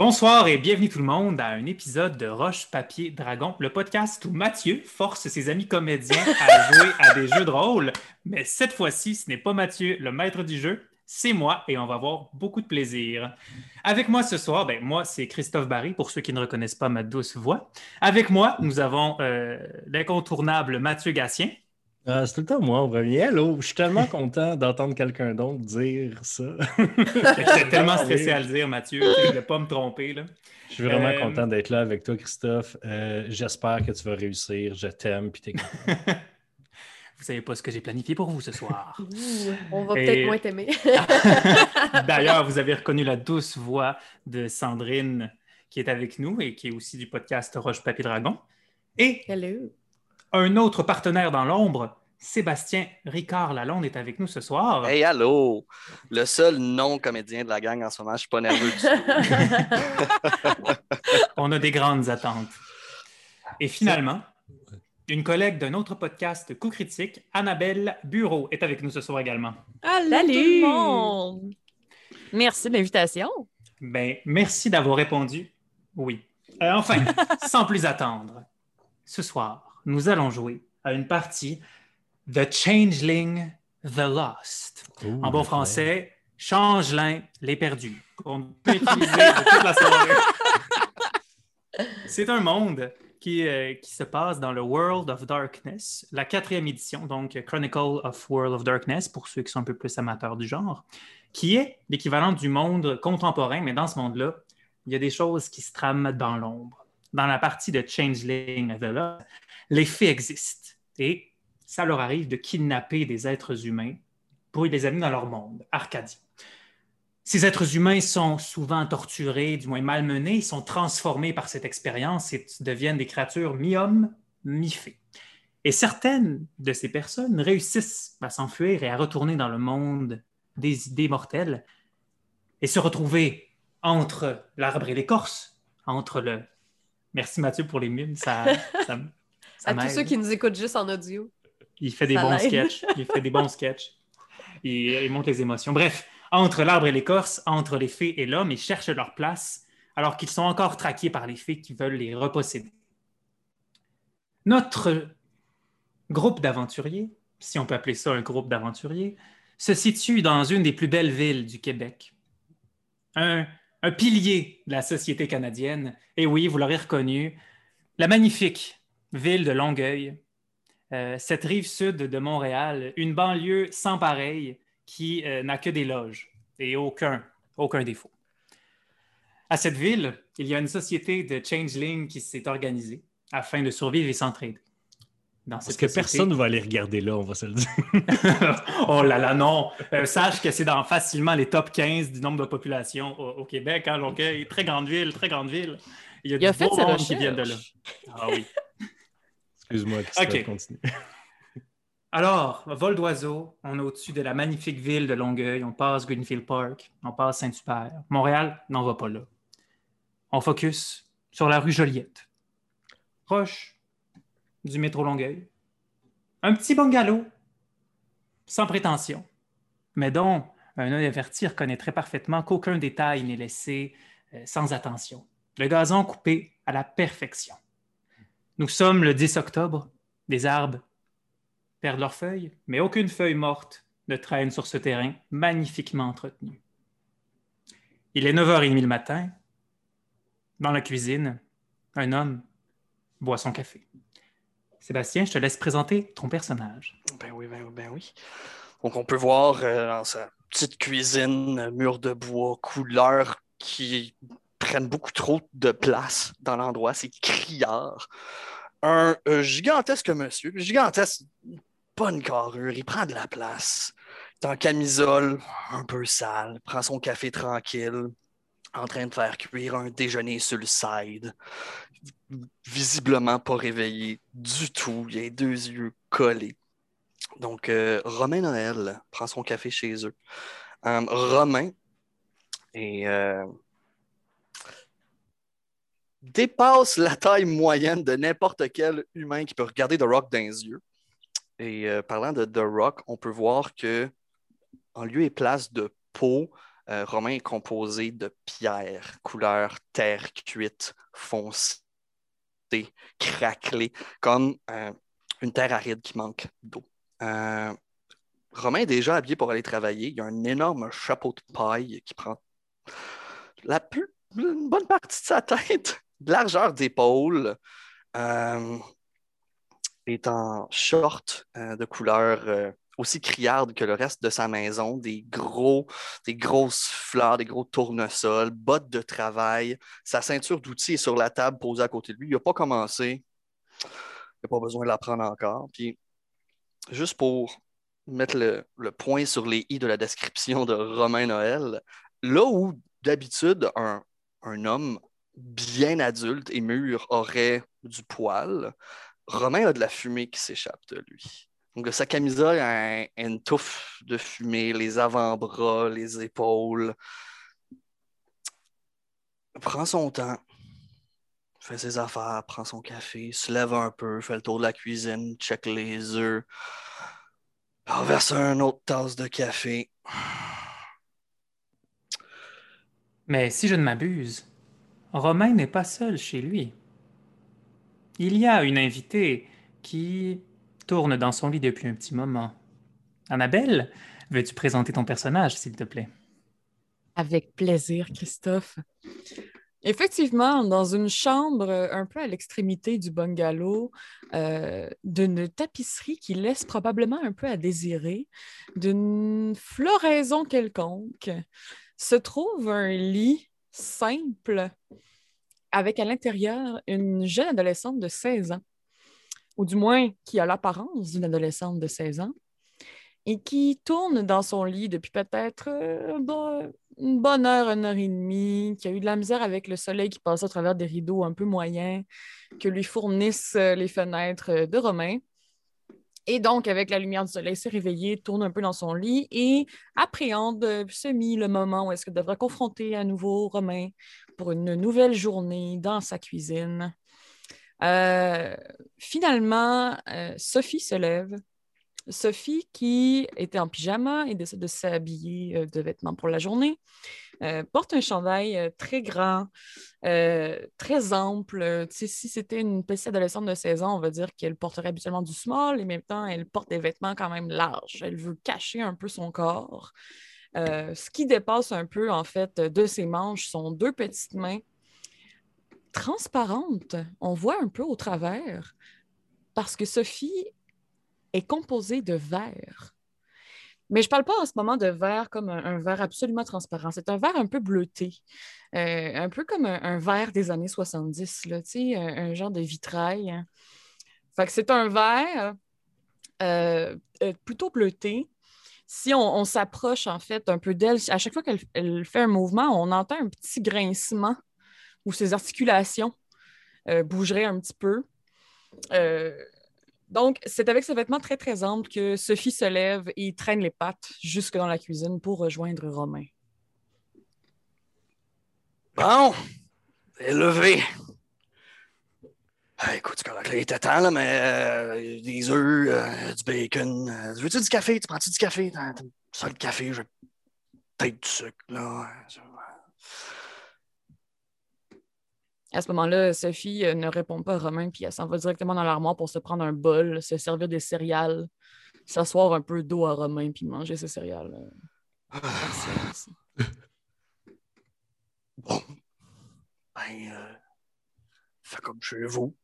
Bonsoir et bienvenue tout le monde à un épisode de Roche Papier Dragon, le podcast où Mathieu force ses amis comédiens à jouer à des jeux de rôle. Mais cette fois-ci, ce n'est pas Mathieu, le maître du jeu, c'est moi et on va avoir beaucoup de plaisir. Avec moi ce soir, ben, moi, c'est Christophe Barry, pour ceux qui ne reconnaissent pas ma douce voix. Avec moi, nous avons euh, l'incontournable Mathieu Gatien. Ah, c'est tout le temps moi, on revient. Hello, je suis tellement content d'entendre quelqu'un d'autre dire ça. J'étais tellement stressé à le dire, Mathieu, je ne voulais pas me tromper. Là. Je suis vraiment euh, content d'être là avec toi, Christophe. Euh, j'espère que tu vas réussir. Je t'aime, puis t'es Vous savez pas ce que j'ai planifié pour vous ce soir. on va peut-être moins t'aimer. D'ailleurs, vous avez reconnu la douce voix de Sandrine qui est avec nous et qui est aussi du podcast Roche Papier Dragon. Et Hello. Un autre partenaire dans l'ombre, Sébastien Ricard Lalonde est avec nous ce soir. Hey, allô! Le seul non-comédien de la gang en ce moment, je suis pas nerveux du tout. On a des grandes attentes. Et finalement, une collègue d'un autre podcast Coup Critique, Annabelle Bureau, est avec nous ce soir également. Salut tout le monde! Merci de l'invitation. Ben, merci d'avoir répondu. Oui. Euh, enfin, sans plus attendre, ce soir, nous allons jouer à une partie The Changeling, The Lost. en bon français, Changelin, les perdus. On peut utiliser toute la soirée. C'est un monde euh, qui, se passe dans le World of Darkness, la quatrième édition, donc Chronicle of World of Darkness, pour ceux qui sont un peu plus amateurs du genre, qui est l'équivalent du monde contemporain, mais dans ce monde-là, il y a des choses qui se trament dans l'ombre. Dans la partie de Changeling, les faits existent et ça leur arrive de kidnapper des êtres humains pour les amener dans leur monde, Arcadie. Ces êtres humains sont souvent torturés, du moins malmenés, ils sont transformés par cette expérience et deviennent des créatures mi-hommes, mi-fées. Et certaines de ces personnes réussissent à s'enfuir et à retourner dans le monde des idées mortelles et se retrouver entre l'arbre et l'écorce, entre le... Merci Mathieu pour les mimes, ça, ça, À tous ceux qui nous écoutent juste en audio. Il fait des bons sketchs. Il fait des bons sketchs. Il, il montre les émotions. Bref, entre l'arbre et l'écorce, entre les fées et l'homme, ils cherchent leur place alors qu'ils sont encore traqués par les fées qui veulent les reposséder. Notre groupe d'aventuriers, si on peut appeler ça un groupe d'aventuriers, se situe dans une des plus belles villes du Québec. Un, pilier de la société canadienne. Et oui, vous l'aurez reconnu, la magnifique ville de Longueuil, euh, cette rive sud de Montréal, une banlieue sans pareil, qui euh, n'a que des loges et aucun, aucun défaut. À cette ville, il y a une société de changeling qui s'est organisée afin de survivre et s'entraider. Parce que personne ne va aller regarder là, on va se le dire. oh là là, non. Euh, sache que c'est dans facilement les top 15 du nombre de population au, Québec. Hein, Longueuil, très grande ville, très grande ville. Il y a, du monde qui viennent de là. Ah oui. Excuse-moi, continue. Alors, vol d'oiseau, on est au-dessus de la magnifique ville de Longueuil, on passe Greenfield Park, on passe Saint-Hubert. Montréal n'en va pas là. On focus sur la rue Joliette, proche du métro Longueuil. Un petit bungalow, sans prétention, mais dont un œil averti reconnaîtrait parfaitement qu'aucun détail n'est laissé euh, sans attention. Le gazon coupé à la perfection. Nous sommes le 10 octobre, des arbres perdent leurs feuilles, mais aucune feuille morte ne traîne sur ce terrain magnifiquement entretenu. Il est 9h30 le matin. Dans la cuisine, un homme boit son café. Sébastien, je te laisse présenter ton personnage. Ben oui, ben oui, ben oui. Donc, on peut voir euh, dans sa petite cuisine, mur de bois, couleurs qui prennent beaucoup trop de place dans l'endroit. C'est criard. Un euh, gigantesque monsieur, gigantesque, une carrure, il prend de la place. Il est en camisole, un peu sale, prend son café tranquille, en train de faire cuire un déjeuner sur le side. Visiblement pas réveillé du tout. Il a deux yeux collés. Donc, euh, Romain Noël prend son café chez eux. Euh, Romain et euh, dépasse la taille moyenne de n'importe quel humain qui peut regarder The Rock dans les yeux. Et euh, parlant de The Rock, on peut voir que en lieu et place de peau, euh, Romain est composé de pierre, couleur terre cuite, foncée, craquelée, comme euh, une terre aride qui manque d'eau. Romain est déjà habillé pour aller travailler. Il a un énorme chapeau de paille qui prend la plus, une bonne partie de sa tête, de largeur d'épaule. Euh, est en short euh, de couleur euh, aussi criarde que le reste de sa maison, des gros, des grosses fleurs, des gros tournesols, bottes de travail. Sa ceinture d'outils est sur la table posée à côté de lui. Il n'a pas commencé. Il n'a pas besoin de la prendre encore. Puis, juste pour mettre le, point sur les i de la description de Romain Noël, là où d'habitude un, homme bien adulte et mûr aurait du poil, Romain a de la fumée qui s'échappe de lui. Donc, sa camisole a, une touffe de fumée, les avant-bras, les épaules. prend son temps, fait ses affaires, prend son café, se lève un peu, fait le tour de la cuisine, check les œufs, renverse un autre tasse de café. Mais si je ne m'abuse, Romain n'est pas seul chez lui. Il y a une invitée qui tourne dans son lit depuis un petit moment. Annabelle, veux-tu présenter ton personnage, s'il te plaît? Avec plaisir, Christophe. Effectivement, dans une chambre un peu à l'extrémité du bungalow, euh, d'une tapisserie qui laisse probablement un peu à désirer, d'une floraison quelconque, se trouve un lit simple avec à l'intérieur une jeune adolescente de 16 ans ou du moins qui a l'apparence d'une adolescente de 16 ans, et qui tourne dans son lit depuis peut-être euh, une bonne heure, une heure et demie, qui a eu de la misère avec le soleil qui passe à travers des rideaux un peu moyens, que lui fournissent euh, les fenêtres de Romain. Et donc, avec la lumière du soleil, s'est réveillé, tourne un peu dans son lit et appréhende euh, semi le moment où est-ce qu'elle devrait confronter à nouveau Romain pour une nouvelle journée dans sa cuisine. Euh, finalement, euh, Sophie se lève. Sophie, qui était en pyjama et décide de s'habiller de vêtements pour la journée, porte un chandail très grand, très ample. si c'était une petite adolescente de 16 ans, on va dire qu'elle porterait habituellement du small et en même temps, elle porte des vêtements quand même larges. Elle veut cacher un peu son corps. ce qui dépasse un peu, en fait, de ses manches sont deux petites mains transparente. On voit un peu au travers parce que Sophie est composée de verre. Mais je ne parle pas en ce moment de verre comme un, verre absolument transparent. C'est un verre un peu bleuté, euh, un peu comme un, verre des années 70, là, un, un genre de vitrail. Fait que c'est un verre euh, euh, plutôt bleuté. Si on, s'approche en fait un peu d'elle, à chaque fois qu'elle fait un mouvement, on entend un petit grincement où ses articulations bougeraient un petit peu. Donc, c'est avec ce vêtement très, très ample que Sophie se lève et traîne les pattes jusque dans la cuisine pour rejoindre Romain. Bon, est levé. Ah, écoute, quand la clé était temps, là, mais euh, des œufs, du bacon. Veux-tu du café? Tu prends-tu du café? Ça, le café, je peut-être du sucre, là. À ce moment-là, Sophie euh, ne répond pas à Romain, puis elle s'en va directement dans l'armoire pour se prendre un bol, se servir des céréales, s'asseoir un peu d'eau à Romain, puis manger ses céréales. Ah. bon. Ben, euh, fais comme chez vous.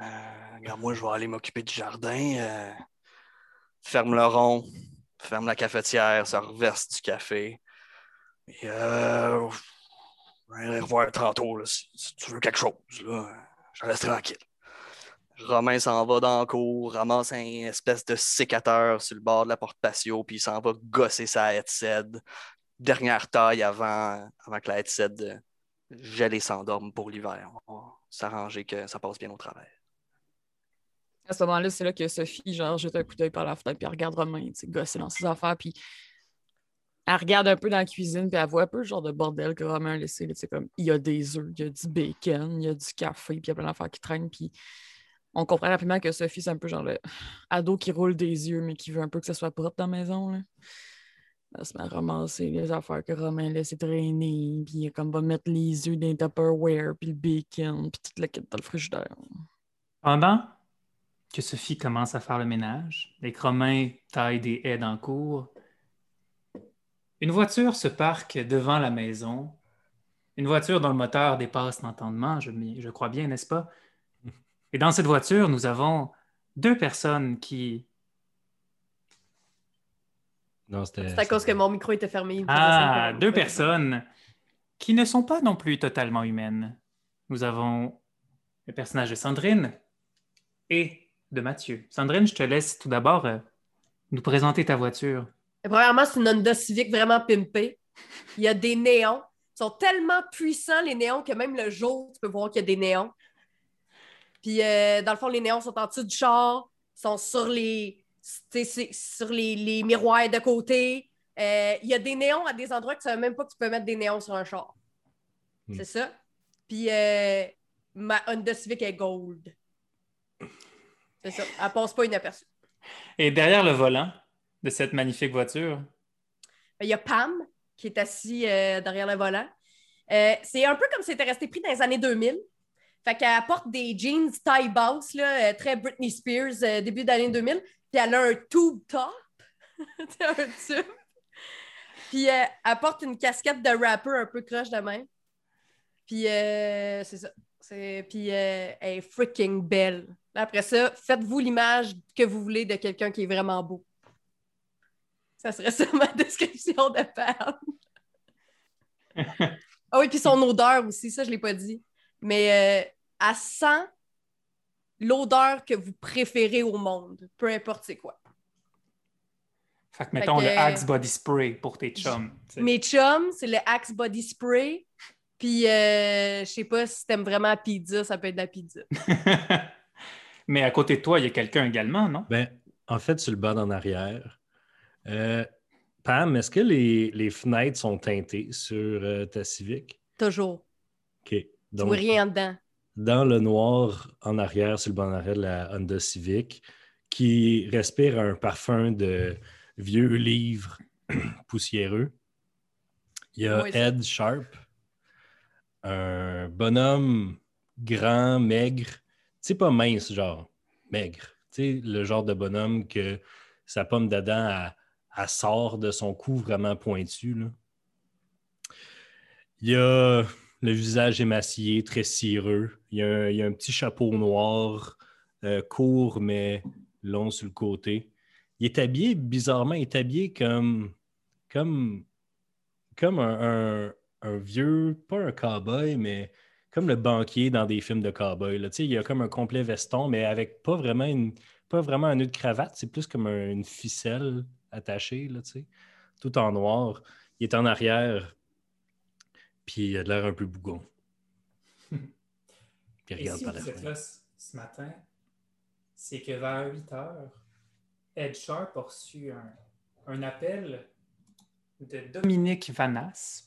Euh, regarde, moi, je vais aller m'occuper du jardin. Euh, ferme le rond, ferme la cafetière, ça reverse du café. Et euh, aller revoir tantôt si, tu veux quelque chose. Là, je reste tranquille. Romain s'en va dans le cour, ramasse un espèce de sécateur sur le bord de la porte patio, puis il s'en va gosser sa headset. Dernière taille avant, avant que la headset gèle et s'endorme pour l'hiver. On va s'arranger que ça passe bien au travers. À ce moment-là, c'est là que Sophie, genre, jette un coup d'œil par la fenêtre, puis elle regarde Romain, tu sais, gosser dans ses affaires, puis elle regarde un peu dans la cuisine, puis elle voit un peu le genre de bordel que Romain a laissé. C'est comme, il y a des œufs, il y a du bacon, il y a du café, puis il y a plein d'affaires qui traînent. Puis on comprend rapidement que Sophie, c'est un peu genre le ado qui roule des yeux, mais qui veut un peu que ça soit propre dans la maison. Elle se met à ramasser les affaires que Romain laissait traîner, puis comme va mettre les œufs dans les Tupperware, puis le bacon, puis toute la quête dans le frigidaire. Pendant que Sophie commence à faire le ménage, les Romains taillent des haies dans le cours, une voiture se parque devant la maison. Une voiture dont le moteur dépasse l'entendement, je, je crois bien, n'est-ce pas? Et dans cette voiture, nous avons deux personnes qui c'est à cause que mon micro était fermé. Ah, deux personnes qui ne sont pas non plus totalement humaines. Nous avons le personnage de Sandrine et de Mathieu. Sandrine, je te laisse tout d'abord euh, nous présenter ta voiture. Premièrement, c'est une Honda Civic vraiment pimpée. Il y a des néons. Ils sont tellement puissants, les néons, que même le jour, tu peux voir qu'il y a des néons. Puis, euh, dans le fond, les néons sont en dessous du char, sont sur les, sur les, miroirs de côté. Euh, il y a des néons à des endroits que tu ne savais même pas que tu peux mettre des néons sur un char. Hmm. C'est ça. Puis euh, ma Honda Civic est gold. C'est ça. Elle passe pas inaperçue. Et derrière le volant de cette magnifique voiture? Il y a Pam qui est assis euh, derrière le volant. c'est un peu comme si c'était resté pris dans les années 2000. Fait qu'elle porte des jeans taille basse, là, très Britney Spears, début d'année 2000 puis elle a un tube top. un tube. Puis euh, elle porte une casquette de rapper un peu croche de même. Puis euh, c'est ça. Puis euh, elle est freaking belle. Après ça, faites-vous l'image que vous voulez de quelqu'un qui est vraiment beau. Ça serait ça ma description de Pam. ah oui, puis son odeur aussi, ça je ne l'ai pas dit. Mais elle sent l'odeur que vous préférez au monde, peu importe c'est quoi. Fait que mettons le Axe Body Spray pour tes chums. Mes chums, c'est le Axe Body Spray. Puis, euh, je sais pas si t'aimes vraiment la pizza, ça peut être de la pizza. Mais à côté de toi, il y a quelqu'un également, non? Ben, en fait, sur le bas en arrière. Euh, Pam, est-ce que les, fenêtres sont teintées sur euh, ta Civic? Toujours. OK. Donc, tu vois rien dedans dans le noir en arrière, sur le banc d'arrêt de la Honda Civic, qui respire un parfum de vieux livres poussiéreux. Il y a Ed Sharp, un bonhomme grand, maigre. Tu sais, pas mince, genre, maigre. Tu sais, le genre de bonhomme que sa pomme d'Adam, sort de son cou vraiment pointu. Il y a le visage émacié, très cireux. Il y a un, petit chapeau noir, euh, court mais long sur le côté. Il est habillé, bizarrement, il est habillé comme, comme, comme un, vieux, pas un cowboy, mais comme le banquier dans des films de cowboy. Là. Il y a comme un complet veston, mais avec pas vraiment, une, pas vraiment un nœud de cravate, c'est plus comme une ficelle attachée, là, tout en noir. Il est en arrière, puis il a l'air un peu bougon. puis regarde par la vous êtes là ce matin, c'est que vers 8 heures, Ed Sharp a reçu un, appel de Dominique Vanas,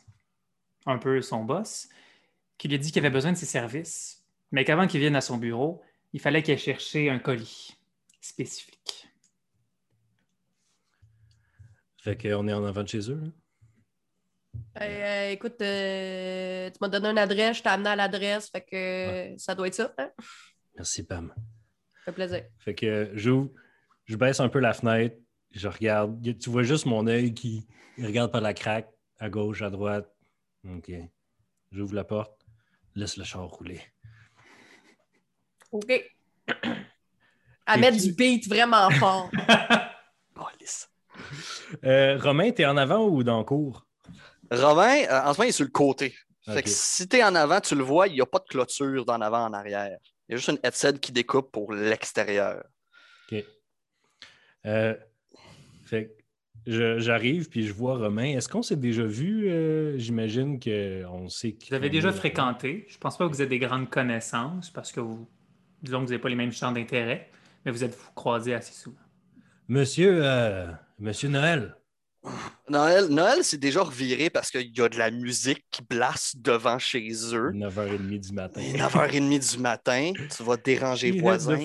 un peu son boss, qui lui a dit qu'il avait besoin de ses services, mais qu'avant qu'il vienne à son bureau, il fallait qu'il chercher un colis spécifique. Fait qu'on est en avant de chez eux. Hein? Euh, écoute, euh, tu m'as donné une adresse, je t'ai amené à l'adresse, fait que ça doit être ça. Hein? Merci, Pam. Ça fait plaisir. Fait que j'ouvre, je baisse un peu la fenêtre, je regarde. Tu vois juste mon œil qui regarde par la craque, à gauche, à droite. OK. J'ouvre la porte, laisse le char rouler. OK. à mettre du beat vraiment fort. euh, Romain, t'es en avant ou dans le cours? Romain, euh, en ce moment, il est sur le côté. Fait que si tu es en avant, tu le vois, il n'y a pas de clôture d'en avant en arrière. Il y a juste une headset qui découpe pour l'extérieur. OK. Euh, fait j'arrive puis je vois Romain. Est-ce qu'on s'est déjà vu? Euh, j'imagine qu'on sait que. Vous avez déjà fréquenté. Je pense pas que vous avez des grandes connaissances parce que vous, disons que vous n'avez pas les mêmes champs d'intérêt, mais vous êtes croisés assez souvent. Monsieur, Monsieur Noël. Noël, Noël c'est déjà reviré parce qu'il y a de la musique qui blasse devant chez eux. 9h30 du matin. 9h30 du matin, tu vas déranger les voisins.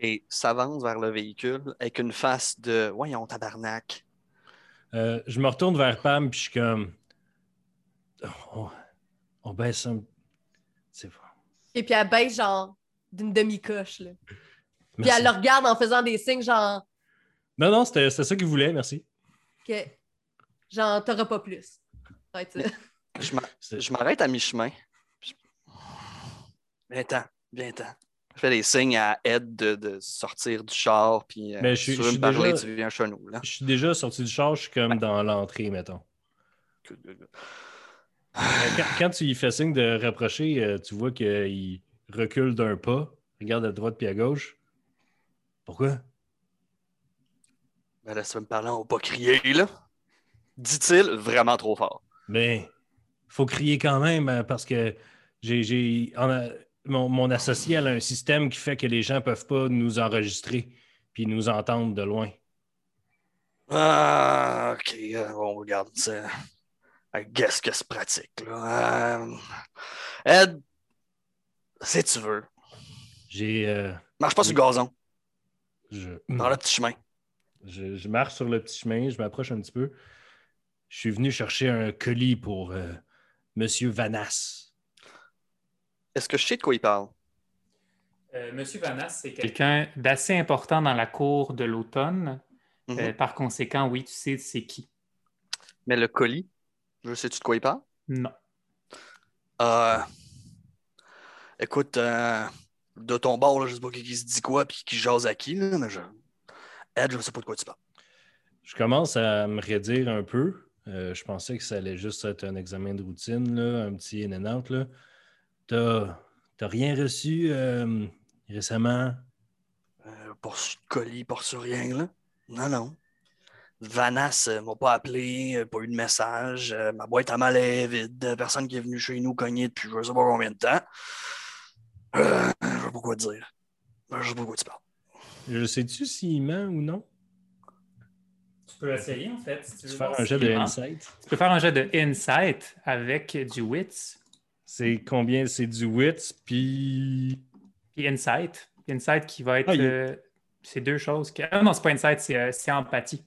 et s'avance vers le véhicule avec une face de Voyons, tabarnak. Euh, je me retourne vers Pam, puis je suis comme. On, on baisse un. C'est bon. Et puis elle baisse genre d'une demi-coche. là. Puis elle le regarde en faisant des signes genre Non, non, c'était c'était ça qu'il voulait, merci. que genre t'auras pas plus. Je m'arrête à mi-chemin. Je- Viens-t'en, viens-t'en. Je fais des signes à Ed de, de sortir du char, puis euh, Mais je tu veux je me suis parler, déjà- tu viens chez nous. Là. Je suis déjà sorti du char, je suis comme dans l'entrée, mettons. Quand, quand tu lui fais signe de rapprocher, euh, tu vois qu'il recule d'un pas, regarde à droite puis à gauche. Pourquoi? Ben veux me parler, on va pas crier, là. Dit-il vraiment trop fort. Mais faut crier quand même euh, parce que j'ai, mon, mon associé a un système qui fait que les gens peuvent pas nous enregistrer puis nous entendre de loin. Ah, ok, euh, on regarde ça. Guess que c'est pratique, là. Euh, Ed, si tu veux, J'ai. euh, marche pas sur le gazon, je, dans le petit chemin. je, je marche sur le petit chemin, je m'approche un petit peu. Je suis venu chercher un colis pour euh, Monsieur Vanas. Est-ce que je sais de quoi il parle? Euh, Monsieur Vanas, c'est quelqu'un d'assez important dans la cour de l'automne. Mhm. Euh, par conséquent, oui, tu sais c'est qui. Mais le colis, je sais-tu de quoi il parle? Non. Euh, écoute, euh, de ton bord, là, je sais pas qui, qui se dit quoi puis qui jase à qui, là, mais je... Ed, je sais pas de quoi tu parles. Je commence à me redire un peu. Euh, je pensais que ça allait juste être un examen de routine, là, un petit in and out. T'as, rien reçu euh, récemment? Euh, pas le colis, pas sur rien, là. Non, non. Vanas euh, m'a pas appelé, pas eu de message. ma boîte à mal est vide. Personne qui est venu chez nous cogner depuis je sais pas combien de temps. Euh, je sais pas quoi dire. Je sais pas quoi tu parles. Je sais-tu s'il ment ou non? Tu peux essayer, en fait. Si tu Tu veux faire un jet de insight? Tu peux faire un jet de insight avec du wits. C'est combien? C'est du wits, puis... Puis insight. Insight qui va être. Ah, il- euh, c'est deux choses. Que... Ah non, c'est pas insight, c'est, euh, c'est empathie.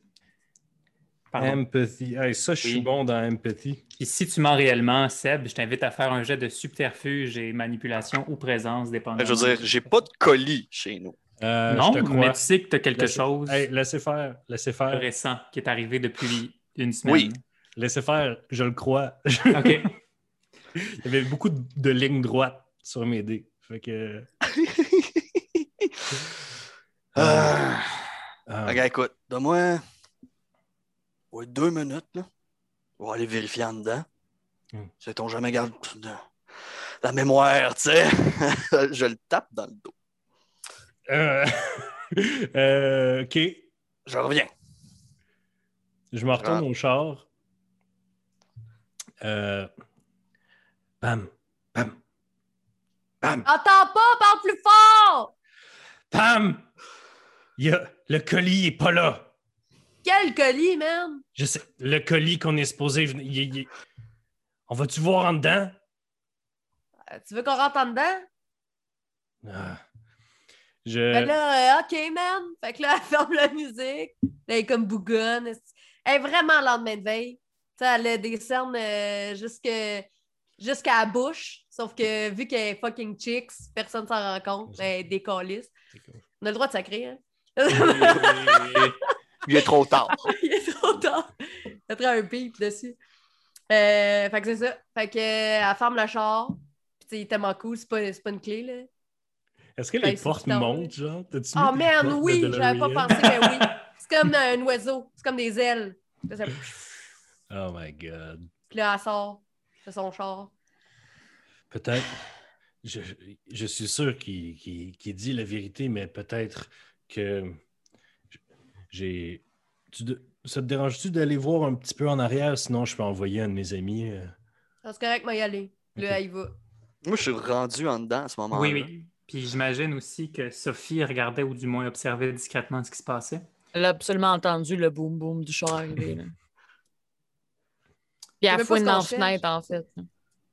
Pardon? Empathy. Hey, ça, je suis bon dans empathy. Puis si tu mens réellement, Seb, je t'invite à faire un jet de subterfuge et manipulation ou présence, dépendamment. Je veux dire, j'ai pas de colis chez nous. Euh, non, mais tu sais que tu as quelque Laissez- chose Hey, laissez faire, laissez de faire, récent qui est arrivé depuis une semaine. Oui. laissez faire, je le crois. OK. Il y avait beaucoup de, de lignes droites sur mes dés. Fait que... Ah, Regarde, écoute, donne-moi ouais, deux minutes, là. On va aller vérifier en dedans. Hmm. Sait-on jamais garde de- la mémoire, tu sais? je le tape dans le dos. euh, euh, OK. Je reviens. Je me retourne au char. Euh... Bam, bam, bam, Entends pas, parle plus fort! Il a... Le colis est pas là. Quel colis, man! Je sais, le colis qu'on est supposé venir. il- il- On va-tu voir en dedans? Euh, Tu veux qu'on rentre en dedans? Ah. Je... Ben là, euh, OK, man. Fait que là, elle ferme la musique. Là, elle est comme bougonne. Elle est vraiment lendemain de veille. Tu sais, elle a des cernes euh, jusqu'à la bouche. Sauf que vu qu'elle est fucking chicks, personne s'en rend compte. Elle est décaliste. On a le droit de sacrer, hein? Il est trop tard. Il est trop tard. Ça prend un pipe dessus. Euh, fait que c'est ça. Fait que, euh, elle ferme le char. Puis, il est tellement cool. C'est pas, une clé, là. Est-ce que les c'est portes montent, genre? Oh mis des man, portes de oui, j'avais pas pensé, mais oui. C'est comme un oiseau, c'est comme des ailes. Ça- Oh my God. Puis là, elle sort de son char. Peut-être. Je, je suis sûr qu'il dit la vérité, mais peut-être que j'ai. Tu de- Ça te dérange-tu d'aller voir un petit peu en arrière? Sinon, je peux envoyer un de mes amis. euh. Ah, C'est correct, moi, y aller. Puis Là, il va. Moi, je suis rendu en dedans à ce moment-là. Oui, oui. Puis j'imagine aussi que Sophie regardait ou du moins observait discrètement ce qui se passait. Elle a absolument entendu le boum boum du char arriver. Là. Puis elle fouine dans la fenêtre, en fait.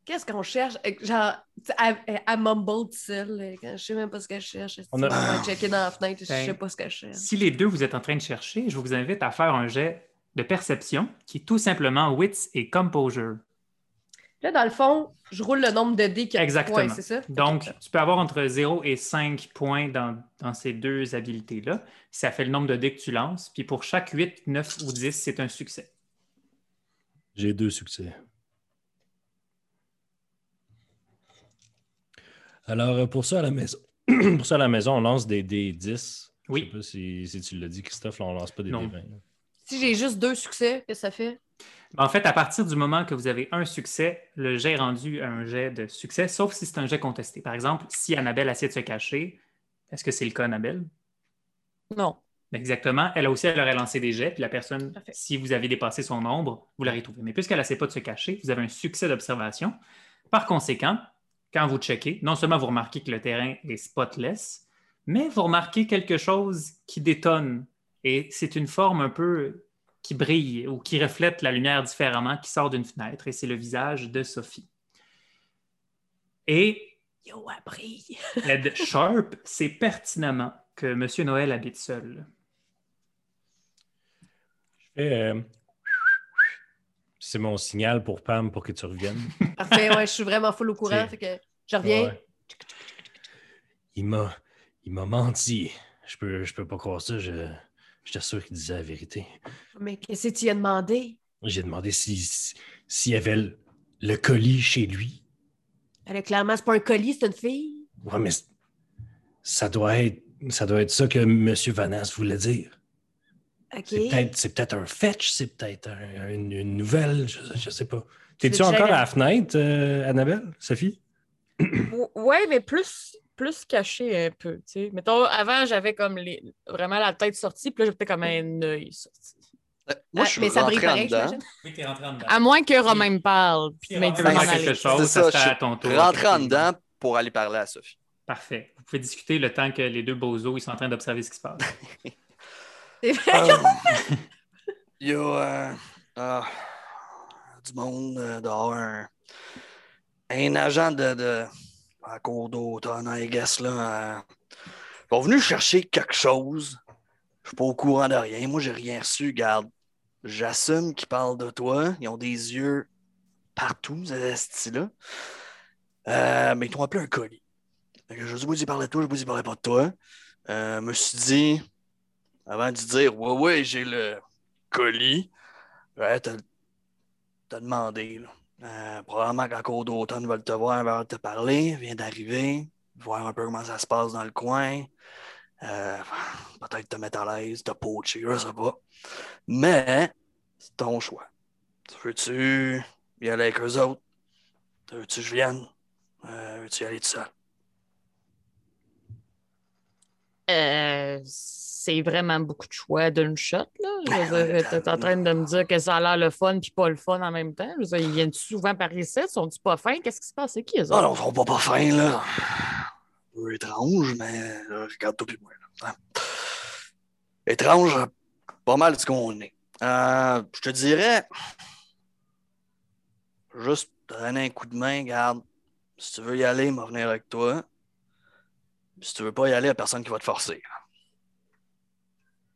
Qu'est-ce qu'on cherche? Euh, Genre, tu sais, à, à mumble tout seul. euh, quand je sais même pas ce que je cherche. On a- On va checker dans la fenêtre, je Ben, sais pas ce que je cherche. Si les deux vous êtes en train de chercher, je vous invite à faire un jet de perception qui est tout simplement wits et composure. Là, dans le fond, je roule le nombre de dés qu'il y a. Exactement. Ouais, c'est ça? Donc, tu peux avoir entre 0 et 5 points dans, dans ces deux habiletés-là. Ça fait le nombre de dés que tu lances. Puis pour chaque 8, 9 ou 10, c'est un succès. J'ai deux succès. Alors, euh, pour ça à la maison, pour ça à la maison, on lance des D10. Oui. Je sais pas si, si tu l'as dit, Christophe, là, on lance pas des Non. D20. là. Si j'ai juste deux succès, qu'est-ce que ça fait? En fait, à partir du moment que vous avez un succès, le jet est rendu un jet de succès, sauf si c'est un jet contesté. Par exemple, si Annabelle essaie de se cacher, est-ce que c'est le cas, Annabelle? Non. Exactement. Elle a aussi, elle aurait lancé des jets, puis la personne, Parfait. si vous avez dépassé son nombre, vous l'aurez trouvé. Mais puisqu'elle n'essaie pas de se cacher, vous avez un succès d'observation. Par conséquent, quand vous checkez, non seulement vous remarquez que le terrain est spotless, mais vous remarquez quelque chose qui détonne. Et c'est une forme un peu qui brille ou qui reflète la lumière différemment, qui sort d'une fenêtre. Et c'est le visage de Sophie. Et Yo, elle brille. Ed Sharp sait pertinemment que M. Noël habite seul. Je fais, euh, C'est mon signal pour Pam pour que tu reviennes. Parfait, ouais, je suis vraiment full au courant, fait que je reviens. Ouais. Il m'a il m'a menti. Je peux, je peux pas croire ça. Je, je t'assure qu'il disait la vérité. Mais qu'est-ce que tu as demandé? J'ai demandé si- si- s'il y avait le, le colis chez lui. Elle, clairement, c'est pas un colis, c'est une fille. Ouais, mais ça doit être ça doit être ça que M. Vanas voulait dire. C'est peut-être c'est peut-être un fetch, c'est peut-être un- une, une nouvelle, je, je sais pas. T'es-tu encore à la fenêtre, euh, Annabelle, Sophie? Ou- Ouais, mais plus, plus caché un peu. tu sais. Mettons, avant, j'avais comme les, vraiment la tête sortie, puis là, j'avais comme un œil sorti. Euh, Moi, Ah, je suis mais ça brille rentré en pareil, dedans. Oui, rentré en. À moins que Romain me parle, puis tu quelque chose, C'est ça ça, à ton tour. Rentré en dedans pour aller parler à Sophie. Parfait. Vous pouvez discuter le temps que les deux bozos ils sont en train d'observer ce qui se passe. Euh, Il y a euh, ah, du monde euh, dehors. Un, un agent de, de à cours d'automne, I guess, là. euh, ils sont venus chercher quelque chose. Je suis pas au courant de rien. Moi, j'ai rien reçu. Garde, j'assume qu'ils parlent de toi. Ils ont des yeux partout, ce style-là. Euh, mais ils t'ont appelé un colis. Je dis, moi, ils parlaient de toi, je dis, ils parlaient pas de toi. Euh, me suis dit, avant de dire Ouais, ouais, j'ai le colis, ouais, t'as t'as demandé. Là. Euh, probablement qu'en cours d'automne, ils veulent te voir, ils veulent te parler, vient d'arriver, voir un peu comment ça se passe dans le coin. Euh, Peut-être te mettre à l'aise, te poacher, je sais pas. Mais c'est ton choix. Veux-tu y aller avec eux autres? Veux-tu que je vienne? Euh, Veux-tu y aller tout seul? Euh, c'est vraiment beaucoup de choix d'une shot. Là. Ouais, dire, t'es en train de me dire que ça a l'air le fun puis pas le fun en même temps. Je veux dire, ils viennent souvent par ici, sont-ils pas fins? Qu'est-ce qui se passe? C'est qui, eux Ah non, ils sont pas pas fins, là. Un peu étrange, mais là, regarde-toi plus moi. Là. Hein. Étrange, pas mal ce qu'on est. Euh, je te dirais, juste te donner un coup de main, garde. Si tu veux y aller, il va venir avec toi. Si tu veux pas y aller, il n'y a personne qui va te forcer.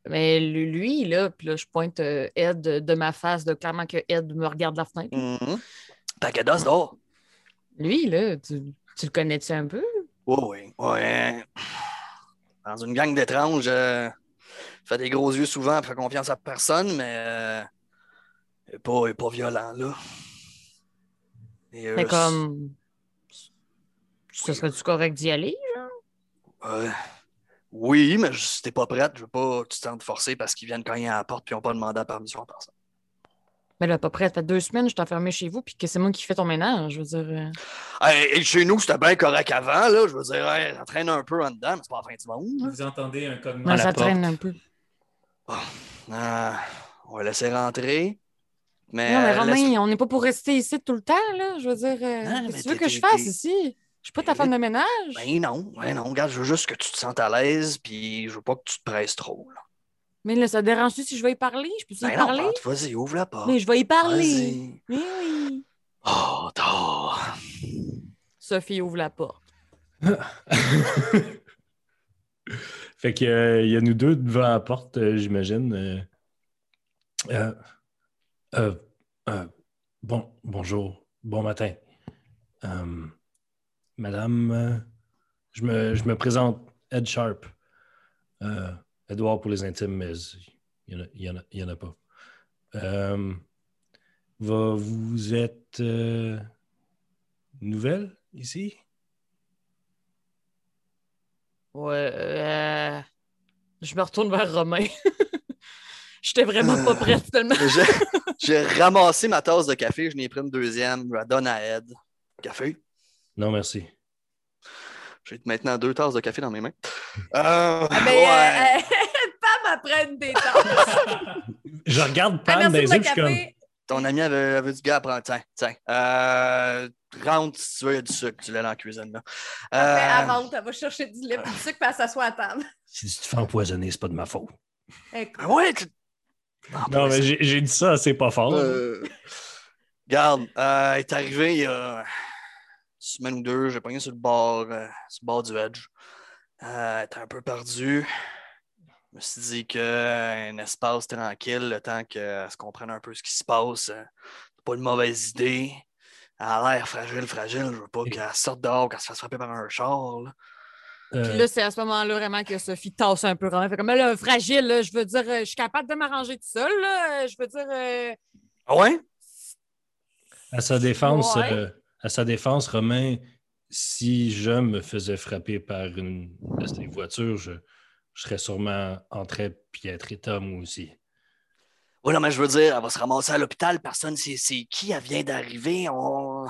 Mais lui, là, puis là, je pointe euh, Ed de ma face, de clairement que Ed me regarde de la fenêtre. Mhm. Paquet d'os dehors. Lui, là, tu, tu le connais-tu un peu? Oui, oui, ouais. Dans une gang d'étranges, euh, fait des gros yeux souvent, fait confiance à personne, mais euh, il est pas, pas violent, là. Et, euh, Mais comme. Ce serait-tu correct d'y aller? euh, oui, mais je- si t'es pas prête, je veux pas que tu te sentes forcé parce qu'ils viennent cogner à la porte puis ils n'ont pas demandé la permission à personne. Mais là, peu près, ça fait deux semaines que je t'ai enfermé chez vous, puis que c'est moi qui fais ton ménage. Je veux dire. euh, Hey, et chez nous, c'était bien correct avant, là. Je veux dire, hey, ça traîne un peu en dedans, mais c'est pas la fin du monde. là. Vous entendez un cognement à la ça porte. traîne un peu. Ah, on va laisser rentrer. Mais, non, mais euh, Romain, laisse- on n'est pas pour rester ici tout le temps, là. Je veux dire, euh, qu'est-ce que tu veux que je fasse ici? Je suis pas ta femme de ménage? Ben non, ben non, regarde, je veux juste que tu te sentes à l'aise, puis je veux pas que tu te presses trop. Là. Mais là, ça dérange-tu si je vais y parler? Je peux-tu y Ben non, parler? vas-y, ouvre la porte. Mais je vais y parler. Mais oui. Oh, tard. Sophie ouvre la porte. fait que, euh, il y a nous deux devant la porte, euh, j'imagine. Euh, euh, euh, euh, bon, bonjour, bon matin. Euh, madame, euh, je, me, je me présente Ed Sharp. Euh, Edouard pour les intimes, mais il n'y en, a- il y en, a- il y en a pas. Euh, va- vous êtes euh, nouvelle ici? Ouais. euh, Je me retourne vers Romain. J'étais vraiment pas prête tellement. J'ai- J'ai ramassé ma tasse de café, je n'ai pris une deuxième, je la donne à Ed. Café. Non, merci. J'ai maintenant deux tasses de café dans mes mains. Euh, Ah, ben, ouais. euh, Pam après une des tasses. Je regarde Ah, Pam dans les pour yeux, je suis comme. Ton ami avait, avait du gars, prends, tiens, tiens. Euh, rentre si tu veux, il y a du sucre, tu l'as dans la cuisine. Là. Après, Euh, elle rentre, elle va chercher du lait et du sucre, puis elle s'assoit à table. Si tu te fais empoisonner, c'est pas de ma faute. Écoute. ouais, tu- Non, mais j'ai dit ça, c'est pas fort. Euh, Regarde, euh, elle est arrivé il y a semaine ou deux, j'ai pogné sur le bord, euh, sur le bord du edge. Euh, elle était un peu perdue. Je me suis dit qu'un espace tranquille, le temps qu'elle se comprenne un peu ce qui se passe, euh, c'est pas une mauvaise idée. Elle a l'air fragile, fragile. Je veux pas qu'elle sorte dehors, qu'elle se fasse frapper par un char. là. Euh, Puis là, c'est à ce moment-là vraiment que Sophie tasse un peu Romain. Fait comme là, fragile, là, je veux dire, euh, je suis capable de m'arranger tout seul, là. Je veux dire. euh, Ah ouais? à sa défense, Ouais. euh, à sa défense, Romain, si je me faisais frapper par une de ces voitures, je, je serais sûrement en piètre état, moi aussi. Oui, non, mais je veux dire, elle va se ramasser à l'hôpital, personne sait c'est qui, elle vient d'arriver. On...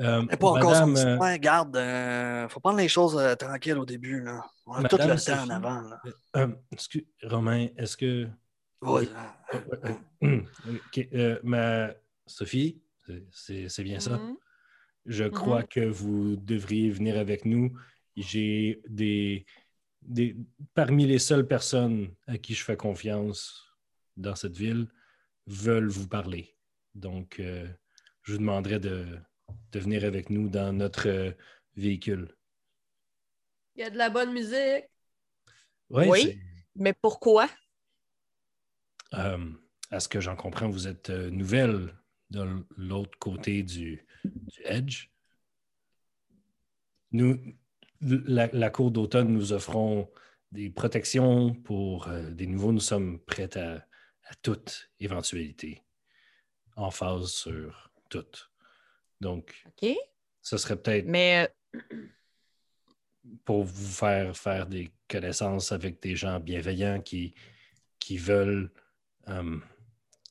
Euh, pas encore madame, sortie. euh, Ouais, garde, euh, faut prendre les choses euh, tranquilles au début. Là. On a tout Madame le temps en avant. Là. euh, excuse- Romain, est-ce que. Euh, ma Sophie, c'est- bien ça. mhm. Je crois que vous devriez venir avec nous. J'ai des, des. Parmi les seules personnes à qui je fais confiance dans cette ville veulent vous parler. Donc, euh, je vous demanderai de, de venir avec nous dans notre euh, véhicule. Il y a de la bonne musique. Ouais, Oui. Mais pourquoi? euh, à ce que j'en comprends, vous êtes nouvelle de l'autre côté du, du Edge. Nous, la, la Cour d'automne, nous offrons des protections pour euh, des nouveaux. Nous sommes prêts à, à toute éventualité, en phase sur toute. Donc, ce serait peut-être Mais pour vous faire faire des connaissances avec des gens bienveillants qui, qui veulent euh,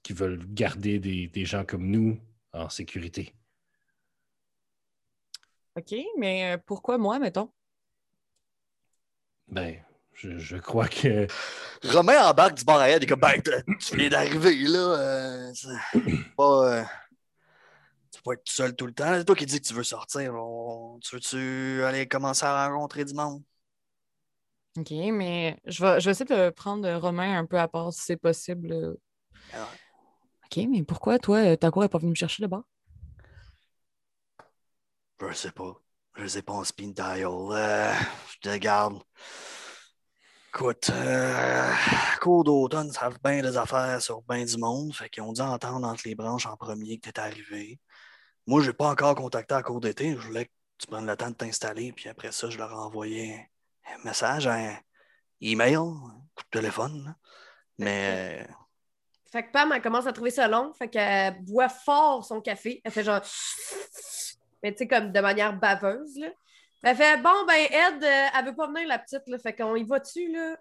qui veulent garder des, des gens comme nous en sécurité. OK, mais euh, pourquoi moi, mettons? Ben, je, je crois que Romain embarque du bord à elle, il est comme, ben, tu viens d'arriver, là. euh, c'est pas, euh, tu vas pas être tout seul tout le temps. C'est toi qui dis que tu veux sortir. On- tu veux-tu aller commencer à rencontrer du monde? OK, mais je vais, je vais essayer de prendre Romain un peu à part si c'est possible. euh. OK, mais pourquoi, toi, euh, ta cour n'est pas venue me chercher là-bas? Je sais pas. Je sais pas en speed dial. Euh, je te garde. Écoute, euh, cours d'automne savent bien des affaires sur bien du monde. Fait qu'ils ont dû entendre entre les branches en premier que t'es arrivé. Moi, j'ai pas encore contacté la cour d'été. Je voulais que tu prennes le temps de t'installer. Puis après ça, je leur ai envoyé un message, un email, un coup de téléphone. là. Mais Fait que Pam, elle commence à trouver ça long. Fait qu'elle boit fort son café. Elle fait genre. Mais tu sais, comme de manière baveuse, là. Elle fait Bon, ben, Ed, euh, elle veut pas venir, la petite, là. Fait qu'on y va dessus, là.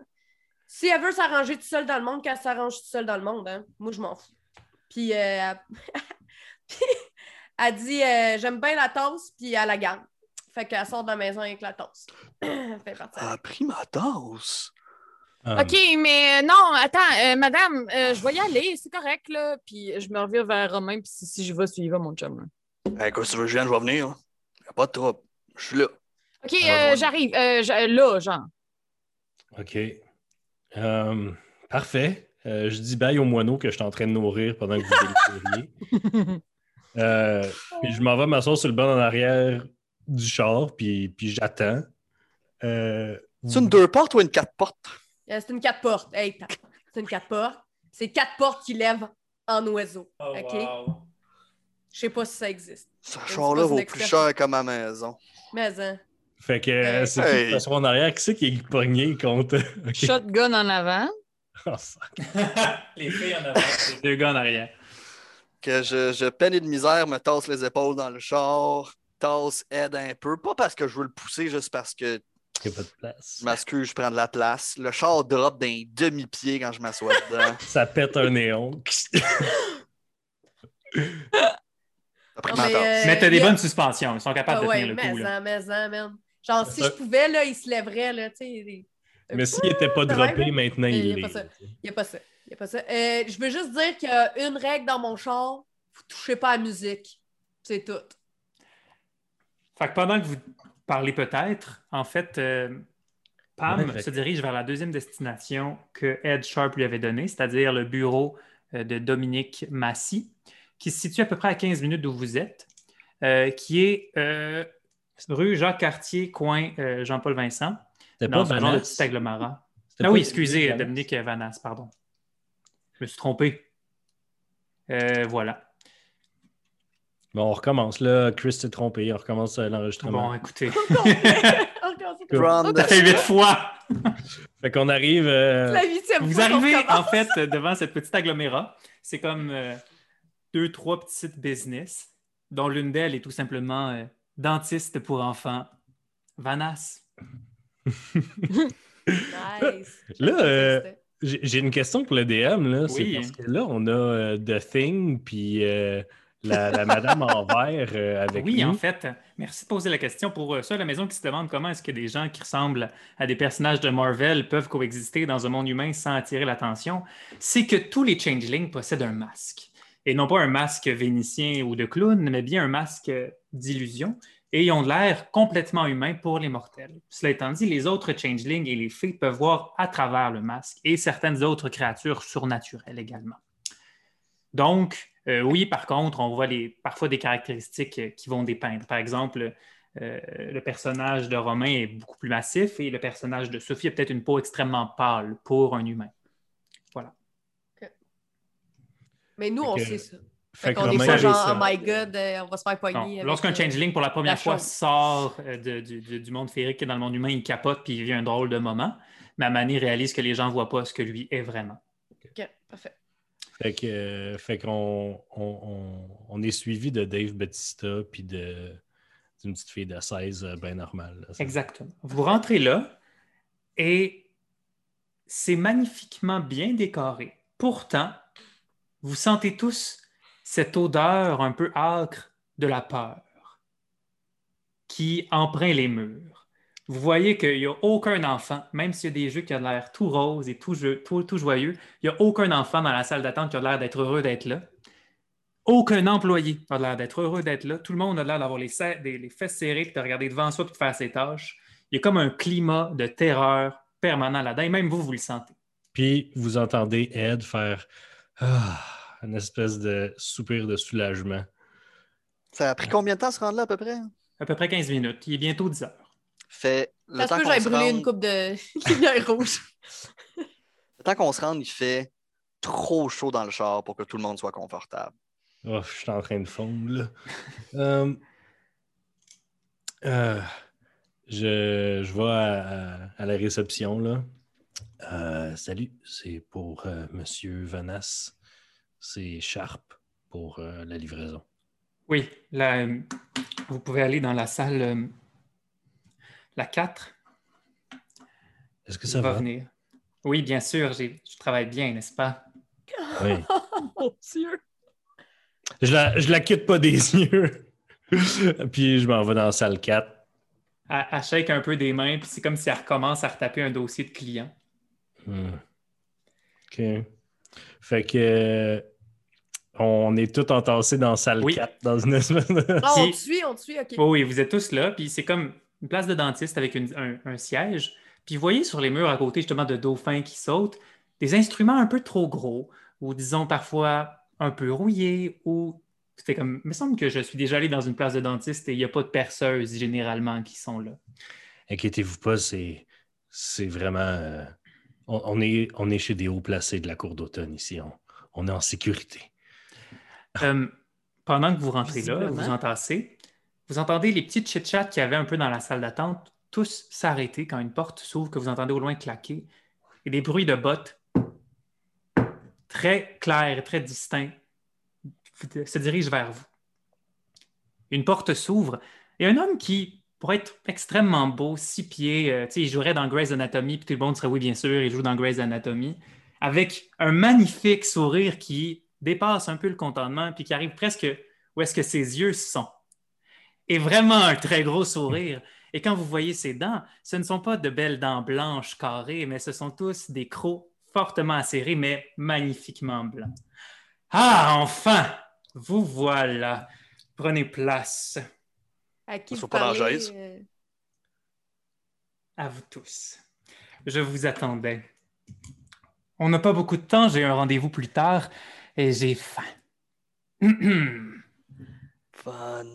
Si elle veut s'arranger toute seule dans le monde, qu'elle s'arrange toute seule dans le monde, hein. Moi, je m'en fous. Puis, euh, elle... dit euh, J'aime bien la tasse, puis elle la garde. Fait qu'elle sort de la maison avec la tasse. fait partie. elle a pris ma tasse. Euh, OK, mais euh, non, attends, euh, madame, euh, je vais y aller, c'est correct, là. Puis je me revire vers Romain, puis si, si je vais, tu y vas, mon chum. là. Hey, quoi, si tu veux que je vienne, je vais venir. Y a pas de trouble. Je suis là. OK, euh, j'arrive. euh, j'a- là, genre. OK. Parfait. Euh, je dis bye au moineau que je suis en train de nourrir pendant que vous délivriez. Euh, puis je m'en vais m'asseoir sur le banc en arrière du char, puis, puis j'attends. Euh, C'est une deux portes ou une quatre portes? Euh, C'est une quatre portes. Hey, c'est une quatre portes. C'est quatre portes qui lèvent en oiseau. Oh, OK? wow. Je sais pas si ça existe. Ce char-là vaut plus cher que ma maison. Mais, hein. Fait que euh, Hey. c'est Hey. qui passe en arrière? Qui c'est qui est pogné contre? Shotgun en avant. Oh, les filles en avant, les deux gars en arrière. Que je, je peine et de misère, me tasse les épaules dans le char, tasse, aide un peu. Pas parce que je veux le pousser, juste parce que Il n'y a pas de place. je m'excuse, je prends de la place. Le char drop d'un demi-pied quand je m'assois dedans. Ça pète un néon. Ça Non, mais, euh, Mais t'as des a- bonnes suspensions. Ils sont capables Ah de ouais, tenir le mais, coup. là. mais, man. Genre, si Ça- je pouvais, là, il se lèverait, là, Mais s'il n'était pas droppé, même, maintenant Il y il a pas l'est. ça. Il n'y a pas ça. Il y a pas ça. Euh, je veux juste dire qu'il y a une règle dans mon char. Vous touchez pas à la musique. C'est tout. Fait que pendant que vous parlez peut-être, en fait, euh, Pam Ouais, se dirige vers la deuxième destination que Ed Sharp lui avait donnée, c'est-à-dire le bureau euh, de Dominique Massy, qui se situe à peu près à 15 minutes d'où vous êtes, euh, qui est euh, rue Jacques-Cartier, coin Jean-Paul Vincent, dans pas un genre de Vanas? petit agglomérat. Ah oui, excusez? Dominique Vanas, pardon. Je me suis trompé. Voilà. Bon, on recommence. Là, Chris s'est trompé. On recommence euh, l'enregistrement. Bon, écoutez, ça fait huit fois. Fait qu'on arrive. euh, La huitième Vous fois arrivez en fait devant cette petite agglomérat. C'est comme euh, deux, trois petites business, dont l'une d'elles est tout simplement euh, dentiste pour enfants. Vanas. Nice. Là, euh, J'ai une question pour le DM. Là. C'est Oui. parce que là, on a euh, The Thing, puis euh, la, la madame en vert euh, avec oui, nous. en fait, merci de poser la question pour euh, ceux à la maison qui se demandent comment est-ce que des gens qui ressemblent à des personnages de Marvel peuvent coexister dans un monde humain sans attirer l'attention. C'est que tous les changelings possèdent un masque. Et non pas un masque vénitien ou de clown, mais bien un masque d'illusion. Et ils ont l'air complètement humain pour les mortels. Cela étant dit, les autres changelings et les fées peuvent voir à travers le masque et certaines autres créatures surnaturelles également. Donc, euh, oui, par contre, on voit les, parfois des caractéristiques euh, qui vont dépeindre. Par exemple, euh, le personnage de Romain est beaucoup plus massif et le personnage de Sophie a peut-être une peau extrêmement pâle pour un humain. Mais nous, on que- sait ça. Fait qu'on est pas genre, ça. oh my god, on va se faire avec, Lorsqu'un changeling, pour la première la fois, sort de- du, du- du monde féerique dans le monde humain, il capote puis il vit un drôle de moment. Mais Manny réalise que les gens ne voient pas ce que lui est vraiment. Ok, parfait. Euh, fait qu'on on, on- on est suivi de Dave Batista puis d'une petite fille de 16 euh, bien normale. Exactement. Vous rentrez là et c'est magnifiquement bien décoré. Pourtant, vous sentez tous cette odeur un peu âcre de la peur qui empreint les murs. Vous voyez qu'il n'y a aucun enfant, même s'il y a des jeux qui ont l'air tout rose et tout, jeu- tout, tout joyeux, il n'y a aucun enfant dans la salle d'attente qui a l'air d'être heureux d'être là. Aucun employé a l'air d'être heureux d'être là. Tout le monde a l'air d'avoir les, fesses serrées, puis de regarder devant soi, puis de faire ses tâches. Il y a comme un climat de terreur permanent là-dedans, et même vous, vous le sentez. Puis vous entendez Ed faire ah, une espèce de soupir de soulagement. Ça a pris combien de temps à se rendre là à peu près? À peu près 15 minutes. Il est bientôt 10 heures. Fait le se temps que qu'on j'aille se brûler rende- une coupe de lumière rouge. le temps qu'on se rende, il fait trop chaud dans le char pour que tout le monde soit confortable. Oh, je suis en train de fondre, là. Euh, euh, je, je vais à, la réception, là. Euh, salut, c'est pour euh, Monsieur Vanas. C'est Sharp pour euh, la livraison. Oui, là, vous pouvez aller dans la salle, euh, la 4. Est-ce que ça va va? venir. Oui, bien sûr, j'ai- je travaille bien, n'est-ce pas? Oui. Mon Dieu! Je la, je la quitte pas des yeux. Puis je m'en vais dans la salle 4. Elle, elle shake un peu des mains, puis c'est comme si elle recommence à retaper un dossier de client. Hmm. OK. Fait que euh, on est tous entassés dans la salle Oui. 4 dans une espèce de. Ah, on te suit, on te suit, ok. Oui, vous êtes tous là, puis c'est comme une place de dentiste avec une- un, un siège. Puis vous voyez sur les murs à côté justement de dauphins qui sautent, des instruments un peu trop gros, ou disons parfois un peu rouillés, ou C'était comme, il me semble que je suis déjà allé dans une place de dentiste et il n'y a pas de perceuses généralement qui sont là. Inquiétez-vous pas, c'est, c'est vraiment. euh, on, on est, on est chez des hauts placés de la cour d'automne ici. On, on est en sécurité. Euh, pendant que vous rentrez là, vous entassez, vous entendez les petits chit-chats qu'il y avait un peu dans la salle d'attente, tous s'arrêter quand une porte s'ouvre que vous entendez au loin claquer et des bruits de bottes très clairs, très distincts se dirigent vers vous. Une porte s'ouvre et un homme qui, pour être extrêmement beau, six pieds, euh, il jouerait dans Grey's Anatomy, puis tout le monde serait oui, bien sûr, il joue dans Grey's Anatomy, avec un magnifique sourire qui dépasse un peu le contentement, puis qui arrive presque où est-ce que ses yeux sont. Et vraiment un très gros sourire. Et quand vous voyez ses dents, ce ne sont pas de belles dents blanches carrées, mais ce sont tous des crocs fortement acérés, mais magnifiquement blancs. Ah, enfin! Vous voilà. Prenez place. À qui Faut vous parlez, euh, À vous tous. Je vous attendais. On n'a pas beaucoup de temps, j'ai un rendez-vous plus tard et j'ai faim. Fun.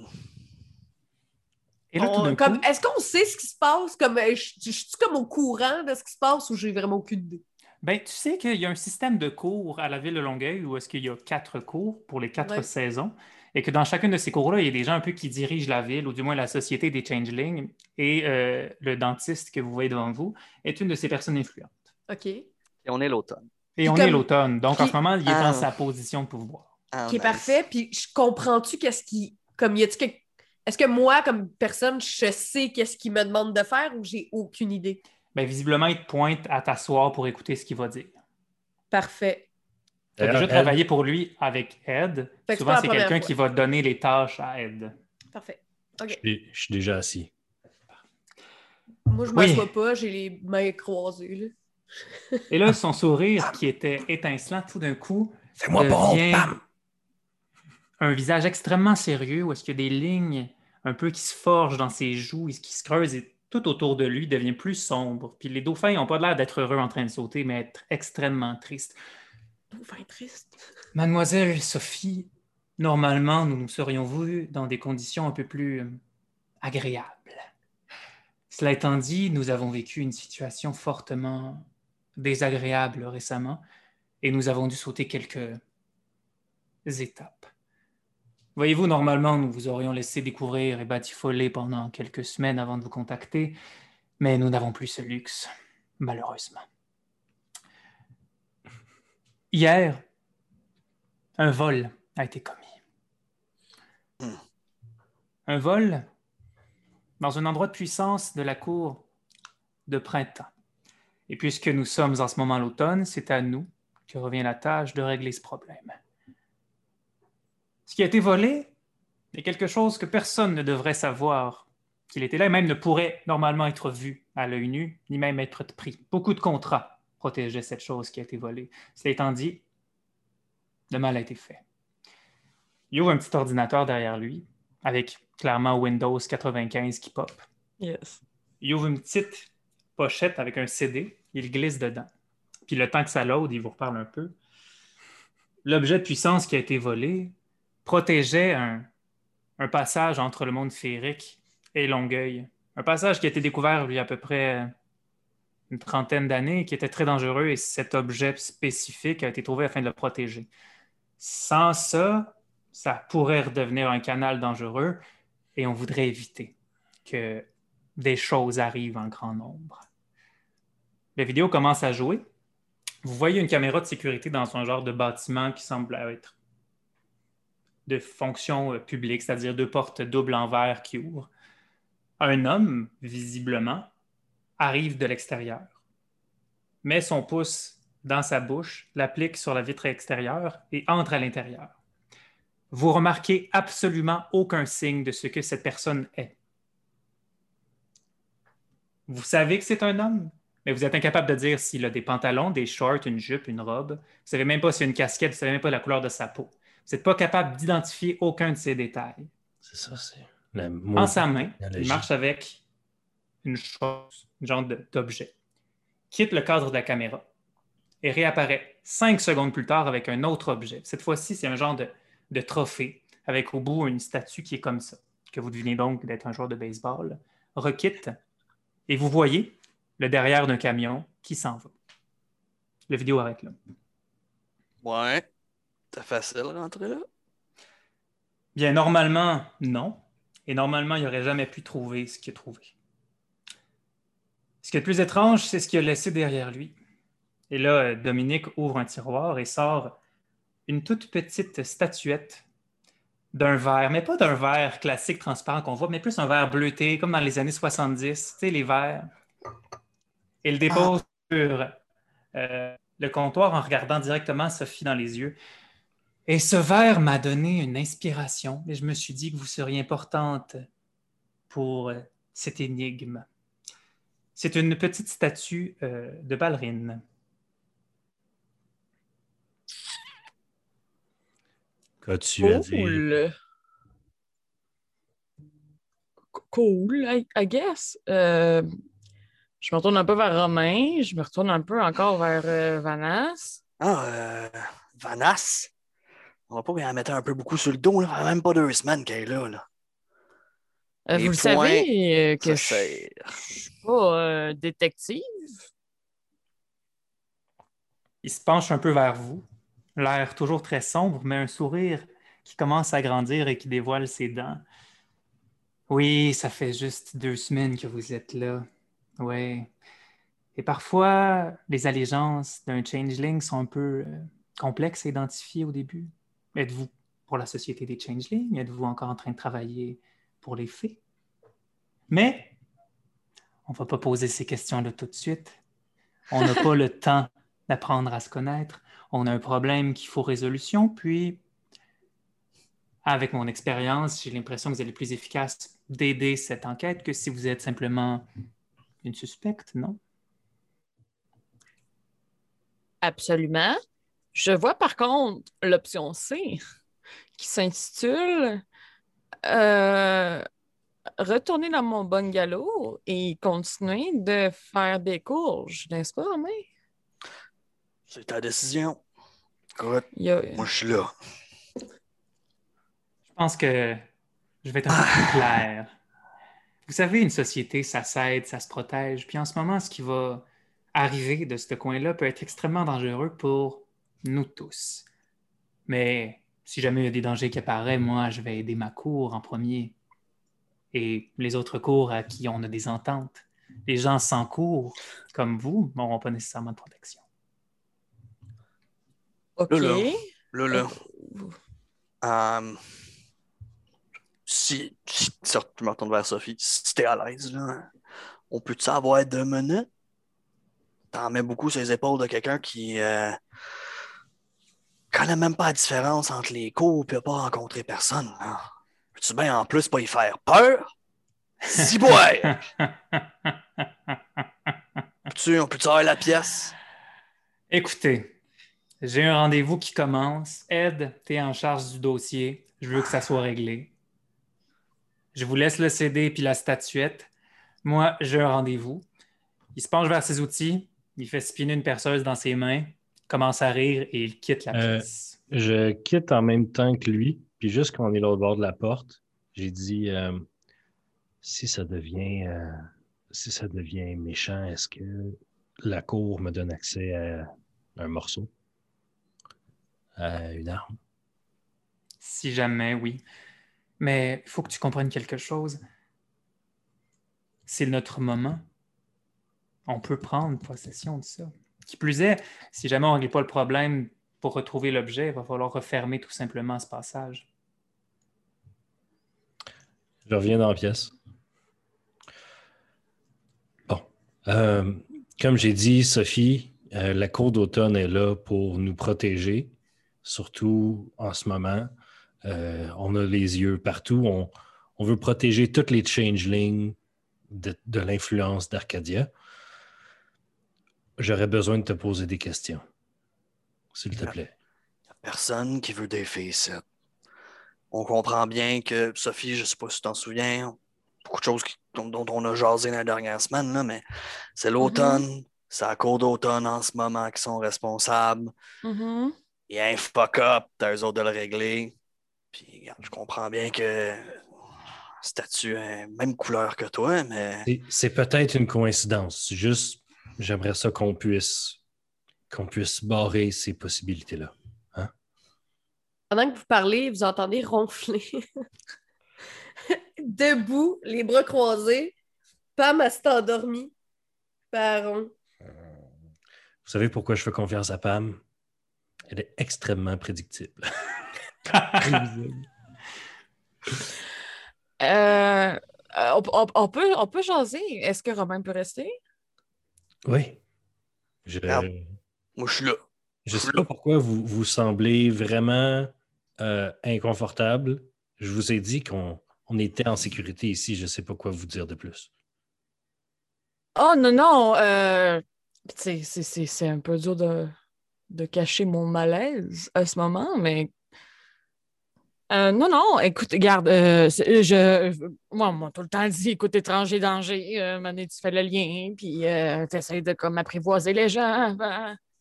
Et là, tout on- d'un comme, coup, Est-ce qu'on sait ce qui se passe? Comme, je, je suis comme au courant de ce qui se passe ou j'ai vraiment aucune idée? ben, tu sais qu'il y a un système de cours à la ville de Longueuil où est-ce qu'il y a quatre cours pour les quatre Ouais. saisons et que dans chacune de ces cours-là, il y a des gens un peu qui dirigent la ville ou du moins la société des changelings et euh, le dentiste que vous voyez devant vous est une de ces personnes influentes. OK. Et on est l'automne. Et Puis on comme- est l'automne, donc en ce moment, il est Ah. dans sa position de pouvoir. Ah, Qui est nice. parfait. Puis je comprends-tu qu'est-ce qui. Comme y a-tu quelque- Est-ce que moi, comme personne, je sais qu'est-ce qu'il me demande de faire ou j'ai aucune idée? Ben, visiblement, il te pointe à t'asseoir pour écouter ce qu'il va dire. Parfait. Tu as déjà Ed, travaillé pour lui avec Ed. Fait c'est Souvent, c'est quelqu'un qui va donner les tâches à Ed. Parfait. OK. Je je suis déjà assis. Moi, je Oui. m'assois pas, j'ai les mains croisées. Là. Et là, son sourire qui était étincelant, tout d'un coup, Fais-moi devient un visage extrêmement sérieux où est-ce qu'il y a des lignes un peu qui se forgent dans ses joues et qui se creusent et tout autour de lui devient plus sombre. Puis les dauphins n'ont pas l'air d'être heureux en train de sauter, mais être extrêmement tristes. Enfin, triste. Mademoiselle Sophie, normalement, nous nous serions vus dans des conditions un peu plus euh, agréables. Cela étant dit, nous avons vécu une situation fortement désagréable récemment et nous avons dû sauter quelques étapes. Voyez-vous, normalement, nous vous aurions laissé découvrir et batifoler pendant quelques semaines avant de vous contacter, mais nous n'avons plus ce luxe, malheureusement. Hier, un vol a été commis. Un vol dans un endroit de puissance de la cour de printemps. Et puisque nous sommes en ce moment l'automne, c'est à nous que revient la tâche de régler ce problème. Ce qui a été volé est quelque chose que personne ne devrait savoir qu'il était là et même ne pourrait normalement être vu à l'œil nu, ni même être pris. Beaucoup de contrats protégeaient cette chose qui a été volée. Cela étant dit, le mal a été fait. Il ouvre un petit ordinateur derrière lui, avec clairement Windows 95 qui pop. Yes. Il ouvre une petite pochette avec un CD, il glisse dedans. Puis le temps que ça load, il vous reparle un peu. L'objet de puissance qui a été volé protégeait un, passage entre le monde féerique et Longueuil. Un passage qui a été découvert il y a à peu près une trentaine d'années qui était très dangereux et cet objet spécifique a été trouvé afin de le protéger. Sans ça, ça pourrait redevenir un canal dangereux et on voudrait éviter que des choses arrivent en grand nombre. La vidéo commence à jouer. Vous voyez une caméra de sécurité dans un genre de bâtiment qui semble être de fonction euh, publique, c'est-à-dire deux portes doubles en verre qui ouvrent. Un homme, visiblement, arrive de l'extérieur, met son pouce dans sa bouche, l'applique sur la vitre extérieure et entre à l'intérieur. Vous remarquez absolument aucun signe de ce que cette personne est. Vous savez que c'est un homme, mais vous êtes incapable de dire s'il a des pantalons, des shorts, une jupe, une robe. Vous ne savez même pas s'il a une casquette, vous ne savez même pas la couleur de sa peau. Vous n'êtes pas capable d'identifier aucun de ces détails. C'est ça, c'est. la En sa main, il marche avec une chose, une genre d'objet. Quitte le cadre de la caméra et réapparaît cinq secondes plus tard avec un autre objet. Cette fois-ci, c'est un genre de, de trophée avec au bout une statue qui est comme ça, que vous devinez donc d'être un joueur de baseball, requitte et vous voyez le derrière d'un camion qui s'en va. La vidéo arrête là. Ouais. Facile rentrer là? Bien, normalement, non. Et normalement, il n'aurait jamais pu trouver ce qu'il a trouvé. Ce qui est le plus étrange, c'est ce qu'il a laissé derrière lui. Et là, Dominique ouvre un tiroir et sort une toute petite statuette d'un verre, mais pas d'un verre classique transparent qu'on voit, mais plus un verre bleuté, comme dans les années 70, tu sais, les verres. Et le dépose sur euh, le comptoir en regardant directement Sophie dans les yeux. Et ce verre m'a donné une inspiration et je me suis dit que vous seriez importante pour euh, cette énigme. C'est une petite statue euh, de ballerine. Qu'as-tu à dire? Cool. Cool, I, I guess. Euh, je me retourne un peu vers Romain. Je me retourne un peu encore vers euh, Vanas. Ah, euh, Vanas? On va pas bien la mettre un peu beaucoup sur le dos, là. Même pas deux semaines qu'elle est là. là. Euh, vous le points, savez euh, que je suis pas euh, détective? Il se penche un peu vers vous, l'air toujours très sombre, mais un sourire qui commence à grandir et qui dévoile ses dents. Oui, ça fait juste deux semaines que vous êtes là. Oui. Et parfois, les allégeances d'un changeling sont un peu euh, complexes à identifier au début. Êtes-vous pour la société des changelings? Êtes-vous encore en train de travailler pour les fées? Mais on ne va pas poser ces questions-là tout de suite. On n'a pas le temps d'apprendre à se connaître. On a un problème qui faut résolution, puis avec mon expérience, j'ai l'impression que vous allez plus efficace d'aider cette enquête que si vous êtes simplement une suspecte, non? Absolument. Je vois par contre l'option C qui s'intitule euh, Retourner dans mon bungalow et continuer de faire des courges, n'est-ce pas, Romain? C'est ta décision. Écoute, a- moi, je suis là. Je pense que je vais être un peu plus clair. Vous savez, une société, ça s'aide, ça se protège. Puis en ce moment, ce qui va arriver de ce coin-là peut être extrêmement dangereux pour nous tous. Mais si jamais il y a des dangers qui apparaissent, moi, je vais aider ma cour en premier. Et les autres cours à qui on a des ententes. Les gens sans cours, comme vous, n'auront pas nécessairement de protection. OK. Euh, Euh, si, si si je me retourne vers Sophie, si t'es à l'aise, là, on peut-tu avoir deux minutes? T'en mets beaucoup sur les épaules de quelqu'un qui euh, connaît même pas la différence entre les cours et pas rencontré personne. hein. Peux-tu bien en plus pas y faire peur? Si boire! Peux-tu, on peut-tu avoir la pièce? Écoutez, j'ai un rendez-vous qui commence. Ed, tu es en charge du dossier. Je veux que ça soit réglé. Je vous laisse le CD puis la statuette. Moi, j'ai un rendez-vous. Il se penche vers ses outils. Il fait spinner une perceuse dans ses mains, commence à rire et il quitte la Euh, pièce. Je quitte en même temps que lui, puis juste quand on est l'autre bord de la porte, j'ai dit euh, si ça devient euh, si ça devient méchant, est-ce que la cour me donne accès à un morceau? À une arme? Si jamais, oui. Mais il faut que tu comprennes quelque chose. C'est notre moment. On peut prendre possession de ça. Qui plus est, si jamais on ne règle pas le problème pour retrouver l'objet, il va falloir refermer tout simplement ce passage. Je reviens dans la pièce. Bon. Euh, comme j'ai dit, Sophie, euh, la cour d'automne est là pour nous protéger, surtout en ce moment. Euh, on a les yeux partout. On, veut protéger toutes les changelings de l'influence d'Arcadia. J'aurais besoin de te poser des questions, s'il te plaît. Personne qui veut des filles ici. On comprend bien que Sophie, je ne sais pas si tu t'en souviens, beaucoup de choses qui- dont, dont on a jasé la dernière semaine, là, mais c'est l'automne, c'est la cour d'automne en ce moment qui sont responsables. mhm. Il y a un fuck-up, t'as eux autres de le régler. Puis, regarde, je comprends bien que est même couleur que toi, mais C'est- C'est peut-être une coïncidence. Juste, j'aimerais ça qu'on puisse qu'on puisse barrer ces possibilités-là. Pendant que vous parlez, vous entendez ronfler. Debout, les bras croisés, Pam elle s'est endormie. Baron. Vous savez pourquoi je fais confiance à Pam? Elle est extrêmement prédictible. Euh, euh, on, on- on peut, on peut jaser. Est-ce que Romain peut rester? Oui. Je Regarde. moi, je suis là. ne sais pas pourquoi vous, vous semblez vraiment euh, inconfortable. Je vous ai dit qu'on on était en sécurité ici. Je ne sais pas quoi vous dire de plus. Oh non, non. euh, c'est un peu dur de, de cacher mon malaise à ce moment, mais. Euh, non, non, écoute, regarde, euh, c'est- je, moi, moi, tout le temps dit, écoute, étranger, danger, euh, Mané, tu fais le lien, puis tu essaies de comme apprivoiser les gens.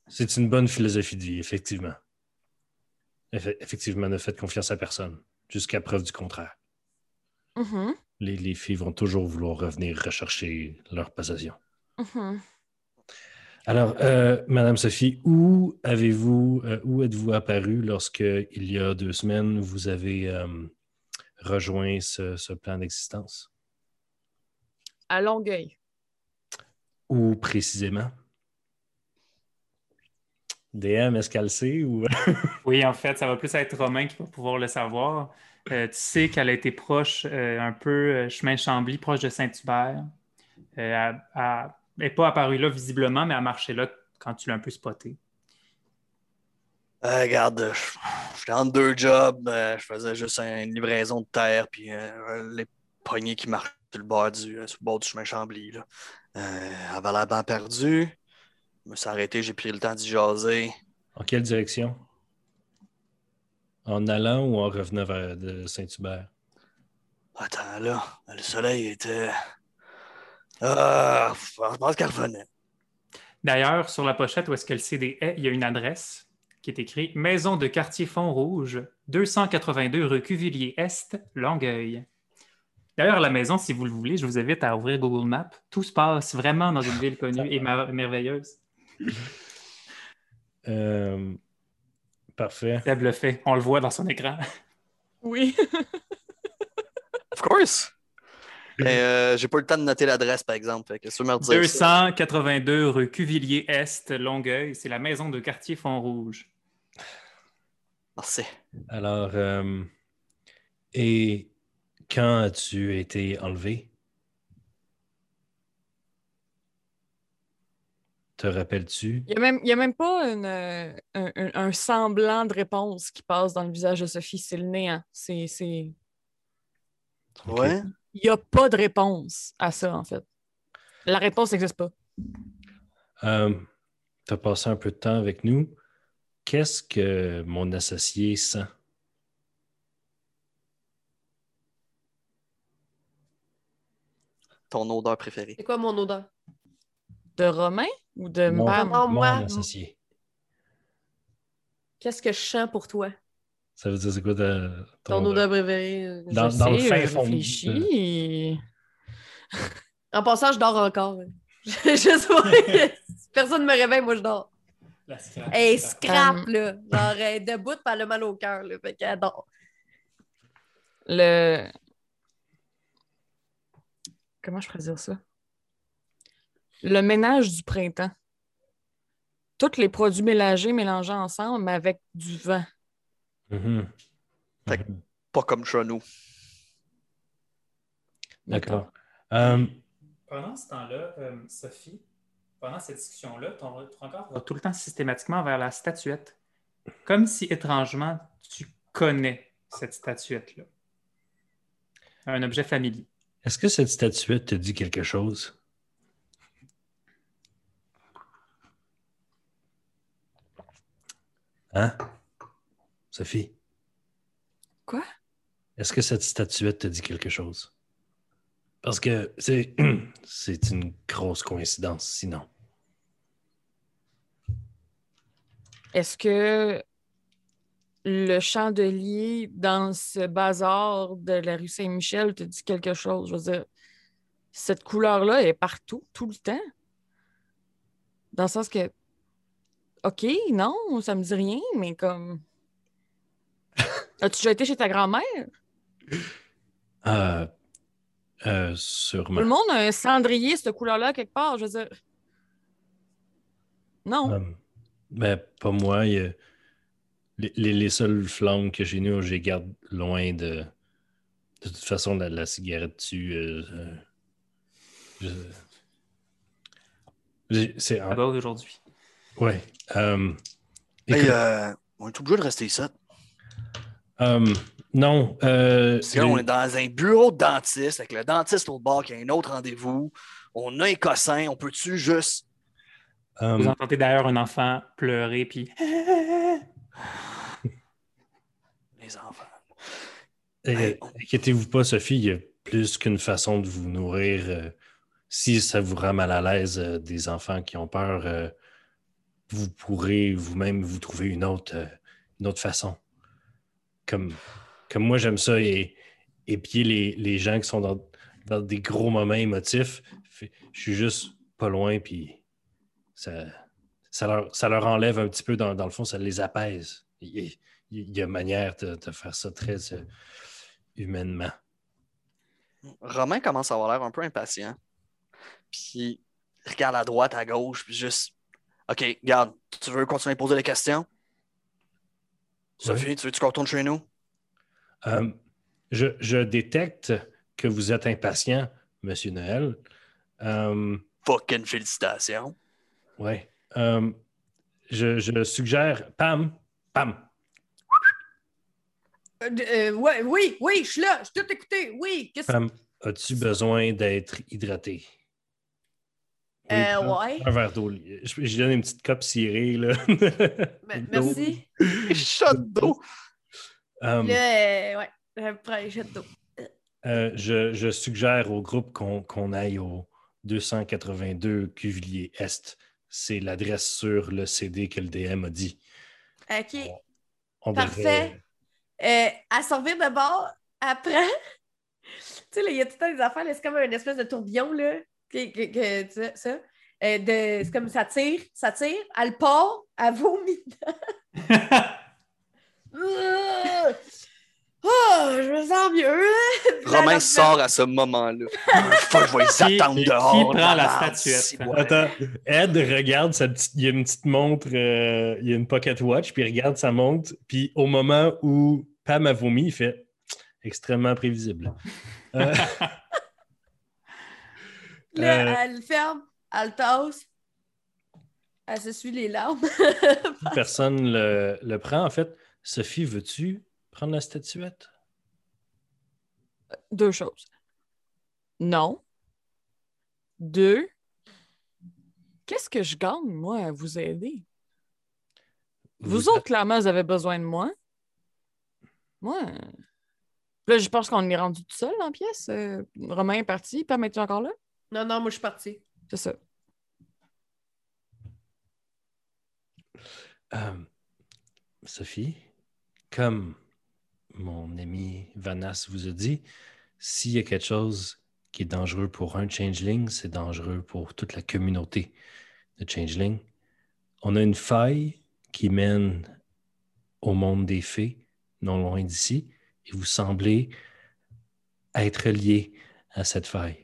C'est une bonne philosophie de vie, effectivement. Eff- effectivement, ne faites confiance à personne, jusqu'à preuve du contraire. Mhm, Les, les filles vont toujours vouloir revenir rechercher leur possession. mhm. Alors, euh, Madame Sophie, où avez-vous, euh, où êtes-vous apparu lorsque, il y a deux semaines, vous avez euh, rejoint ce, ce plan d'existence? À Longueuil. Où précisément? DM, est-ce qu'elle sait ou... Oui, en fait, ça va plus être Romain qui va pouvoir le savoir. Euh, tu sais qu'elle a été proche, euh, un peu chemin Chambly, proche de Saint-Hubert. Euh, elle n'est pas apparue là visiblement, mais elle marchait là quand tu l'as un peu spoté. Euh, regarde, je- j'étais en deux jobs, euh, je faisais juste une livraison de terre, puis euh, les poignées qui marchaient sur le bord du, euh, sur le bord du chemin Chambly. Là. Euh, elle avait l'air bien perdue. Je me suis arrêté, j'ai pris le temps d'y jaser. En quelle direction? En allant ou en revenant vers de Saint-Hubert? Attends, là, le soleil était. Ah, je pense qu'elle revenait. D'ailleurs, sur la pochette où est-ce que le CD est, il y a une adresse qui est écrite Maison de quartier Font-Rouge, 282 rue Cuvillier-Est, Longueuil. D'ailleurs, la maison, si vous le voulez, je vous invite à ouvrir Google Maps. Tout se passe vraiment dans une ville connue et mer- merveilleuse. Euh, parfait. Seb le fait, on le voit dans son écran. Oui. Of course! Mais euh, j'ai pas eu le temps de noter l'adresse, par exemple. Fait que si tu veux me redire ça. 282 rue Cuvillier-Est, Longueuil. C'est la maison de quartier Font-Rouge. Merci. Alors, euh, et quand as-tu été enlevé? Te rappelles-tu? Il n'y a, même- il y a même pas une, euh, un, semblant de réponse qui passe dans le visage de Sophie. C'est le néant. C'est, c'est... Ouais? Il n'y a pas de réponse à ça, en fait. La réponse n'existe pas. Euh, tu as passé un peu de temps avec nous. Qu'est-ce que mon associé sent? Ton odeur préférée. C'est quoi mon odeur? De Romain ou de Mon, Pam? Non, mon moi, associé. Qu'est-ce que je sens pour toi? Ça veut dire c'est quoi ta- ton, Ton odeur préférée? euh, Dans- Je dans le fin je fond de-. En passant, je dors encore. je sais pas. Personne ne me réveille, moi je dors. La scrap. Elle scrap, là. Genre, elle est debout, elle a mal au cœur, là. Fait qu'elle dort. Le. Comment je pourrais dire ça? Le ménage du printemps. Tous les produits mélangés, mélangés ensemble, mais avec du vent. Mhm. Fait que- Mhm. Pas comme chez nous. D'accord. Euh, Pendant ce temps-là, euh, Sophie, pendant cette discussion-là, ton, ton regard va tout le temps systématiquement vers la statuette. Comme si étrangement, tu connais cette statuette-là. Un objet familier. Est-ce que cette statuette te dit quelque chose? Hein? Sophie? Quoi? Est-ce que cette statuette te dit quelque chose? Parce que c'est c'est une grosse coïncidence, sinon. Est-ce que le chandelier dans ce bazar de la rue Saint-Michel te dit quelque chose? Je veux dire, cette couleur-là est partout, tout le temps. Dans le sens que, OK, non, ça me dit rien, mais comme. As-tu déjà été chez ta grand-mère? Euh, euh, Tout sûrement. le monde a un cendrier, cette couleur-là, quelque part. Je veux dire. Non. Euh, ben, pas moi. il y a- Les, les- les seules flammes que j'ai nous, je les garde loin de. De toute façon, la, la cigarette tue. euh, euh, je- C'est. Ça va aujourd'hui. Ouais. euh, Hey, euh, on est obligé de rester ici. Euh, non. euh, là, on est dans un bureau de dentiste avec le dentiste au bord qui a un autre rendez-vous. On a un cossin. On peut-tu juste. euh, Vous entendez d'ailleurs un enfant pleurer, puis Les enfants. Euh, Hey, on- Inquiétez-vous pas, Sophie, il y a plus qu'une façon de vous nourrir. euh, si ça vous rend mal à l'aise euh, des enfants qui ont peur, vous pourrez vous-même vous trouver une autre, une autre façon. Comme, comme moi, j'aime ça et épier les, les gens qui sont dans, dans des gros moments émotifs. Je suis juste pas loin, puis ça, ça, leur, ça leur enlève un petit peu, dans, dans le fond, ça les apaise. Il, y a manière de, de faire ça très euh, humainement. Romain commence à avoir l'air un peu impatient. Puis il regarde à droite, à gauche, puis juste. OK, regarde, tu veux continuer à poser des questions? Sophie, tu veux-tu qu'on retourne chez nous? Euh, je, je détecte que vous êtes impatient, Monsieur Noël. Euh, Fucking félicitations. ouais. Euh, je, je suggère, Pam, Pam, Euh, euh, ouais, oui, oui, je suis là, je suis tout écouté. Oui, qu'est-ce que Pam, as-tu besoin d'être hydraté? Euh, ouais. Un verre d'eau. Je, je donne une petite coupe cirée, là. Merci. Shot d'eau. Euh, euh, ouais, je prends un jet d'eau. euh, je, je suggère au groupe qu'on qu'on aille au 282 Cuvillier Est. C'est l'adresse sur le CD que le DM a dit. OK. On Parfait. devrait- Euh, à servir de bord, après. tu sais, il y a tout le temps des affaires, c'est comme une espèce de tourbillon, là. Que, que- que- tu sais, ça. Euh, de- c'est comme ça tire, ça tire, elle part, elle vomit. Euh, Oh, je me sens mieux. hein? Romain La- sort à ce moment-là. Fuck, je vais Qui- les attendre qui dehors. prend la statuette? ouais. Attends, Ed regarde sa petite. Il y a une petite montre, euh, il y a une pocket watch, puis il regarde sa montre, puis au moment où Pam a vomi, il fait extrêmement prévisible. Euh, Là, Euh, elle ferme, elle tasse, elle s'essuie les larmes. personne le, le prend. En fait, Sophie, veux-tu prendre la statuette? Deux choses. Non. Deux. Qu'est-ce que je gagne, moi, à vous aider? Vous, autres, clairement, vous avez besoin de moi. Moi. euh, Là, je pense qu'on est rendu tout seul dans la pièce. Euh, Romain est parti. Pam, es-tu encore là? Non, non, moi, je suis partie. C'est ça. Euh, Sophie, comme mon ami Vanas vous a dit, s'il y a quelque chose qui est dangereux pour un changeling, c'est dangereux pour toute la communauté de changeling. On a une faille qui mène au monde des fées, non loin d'ici, et vous semblez être lié à cette faille.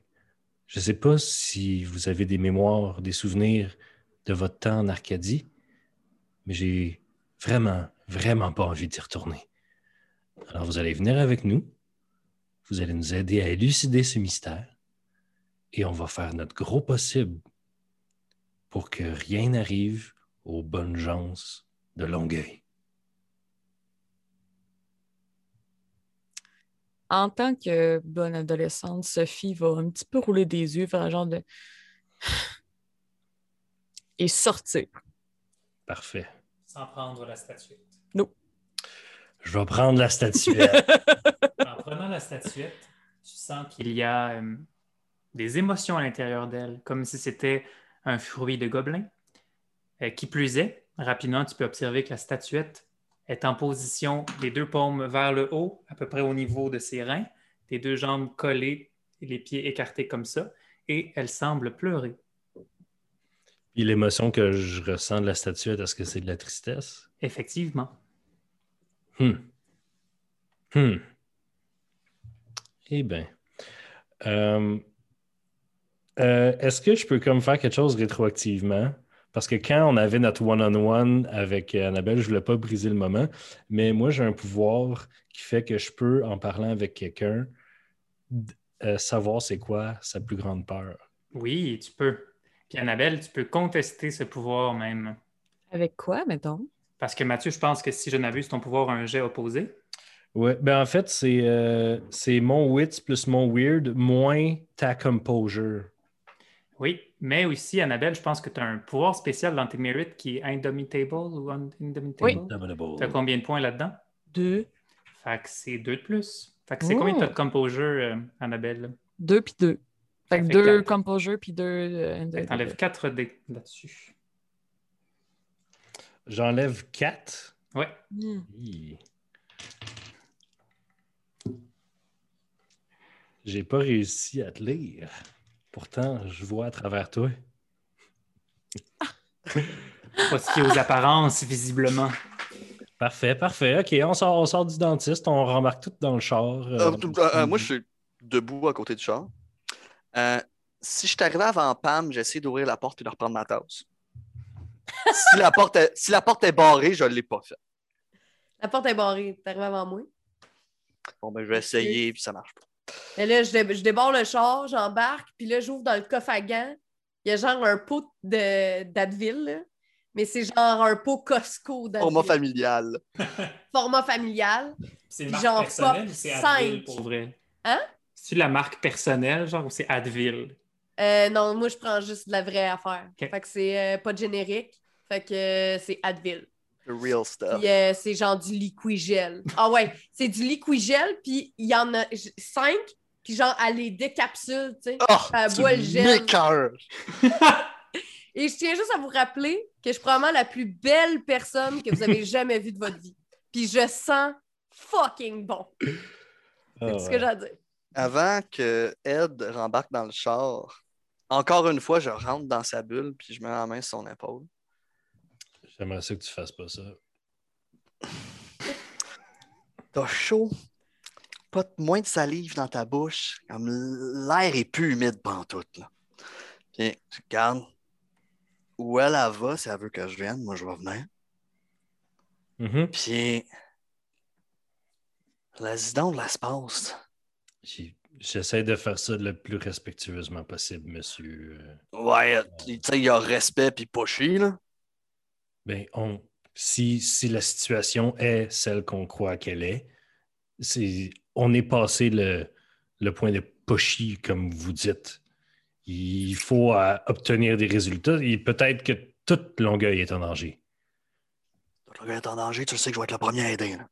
Je ne sais pas si vous avez des mémoires, des souvenirs de votre temps en Arcadie, mais j'ai vraiment, vraiment pas envie d'y retourner. Alors vous allez venir avec nous, vous allez nous aider à élucider ce mystère, et on va faire notre gros possible pour que rien n'arrive aux bonnes gens de Longueuil. En tant que bonne adolescente, Sophie va un petit peu rouler des yeux, faire un genre de. et sortir. Parfait. Sans prendre la statuette. Je vais prendre la statuette. En prenant la statuette, tu sens qu'il y a euh, des émotions à l'intérieur d'elle, comme si c'était un fruit de gobelin. Euh, qui plus est, rapidement, tu peux observer que la statuette est en position, les deux paumes vers le haut, à peu près au niveau de ses reins, les deux jambes collées et les pieds écartés comme ça, et elle semble pleurer. Puis l'émotion que je ressens de la statuette, est-ce que c'est de la tristesse? Effectivement. Hmm. Hmm. Eh bien. Euh, euh, est-ce que je peux comme faire quelque chose rétroactivement? Parce que quand on avait notre one-on-one avec Annabelle, je ne voulais pas briser le moment, mais moi, j'ai un pouvoir qui fait que je peux, en parlant avec quelqu'un, euh, savoir c'est quoi sa plus grande peur. Oui, tu peux. Puis Annabelle, tu peux contester ce pouvoir même. Avec quoi, mettons? Parce que Mathieu, je pense que si je n'abuse, ton pouvoir a un jet opposé. Ouais, ben en fait, c'est euh, c'est mon wits plus mon weird moins ta composure. Oui, mais aussi, Annabelle, je pense que tu as un pouvoir spécial dans tes mérites qui est indomitable ou indomitable? Oui. Tu as combien de points là-dedans? Deux. Fait que c'est deux de plus. Fait que c'est combien tu as de composure, euh, Annabelle? Deux puis deux. Fait que fait deux quatre. composure puis deux. euh, t'enlèves 4 dés là-dessus. J'enlève 4. Ouais. Hmm. J'ai pas réussi à te lire. Pourtant, je vois à travers toi. Pas ce qui est aux apparences, visiblement. Parfait, parfait. OK, on sort, on sort du dentiste, on rembarque tout dans le char. Euh, euh, euh, moi, je suis debout à côté du char. Euh, si je t'arrivais avant Pam, j'essaie d'ouvrir la porte et de reprendre ma tasse. si, la porte est, si la porte est barrée, je ne l'ai pas fait. La porte est barrée. T'es arrivé avant moi? Bon, ben, je vais essayer, puis ça marche pas. Et là, je, dé- je débarre le char, j'embarque, puis là, j'ouvre dans le coffre à gants. Il y a genre un pot de- d'Advil, là. mais c'est genre un pot Costco d'Advil. Format familial. Format familial. C'est Genre personnelle pop ou c'est Advil pour vrai? Hein? C'est la marque personnelle, genre, ou c'est Advil? Euh, non, moi, je prends juste de la vraie affaire. Fait que c'est euh, pas de générique. Fait que euh, c'est Advil. The real stuff. Euh, c'est genre du liquigel. Ah ouais, c'est du liquigel, puis il y en a cinq, puis genre, elle les décapsule, tu sais. Oh, Elle tu boit le gel. Et je tiens juste à vous rappeler que je suis probablement la plus belle personne que vous avez jamais vue de votre vie. Puis je sens fucking bon. ah, C'est ce que j'ai à dire. Avant que Ed rembarque dans le char, encore une fois, je rentre dans sa bulle, puis je mets la main sur son épaule. J'aimerais ça que tu fasses pas ça. T'as chaud, pas de- moins de salive dans ta bouche, comme l'air est plus humide pantoute. Là. Puis, regarde, où elle, elle va, si elle veut que je vienne, moi je vais venir. Mhm. Puis, vas-y donc de l'espace. J'ai- J'essaie de faire ça le plus respectueusement possible, monsieur. Euh, Ouais, tu sais, il y a respect puis pas chier, là. Ben, on, si, si la situation est celle qu'on croit qu'elle est, on est passé le, le point de pushy, comme vous dites. Il faut euh, obtenir des résultats et peut-être que toute Longueuil est en danger. Le gars est en danger, tu le sais que je vais être le premier à aider. là.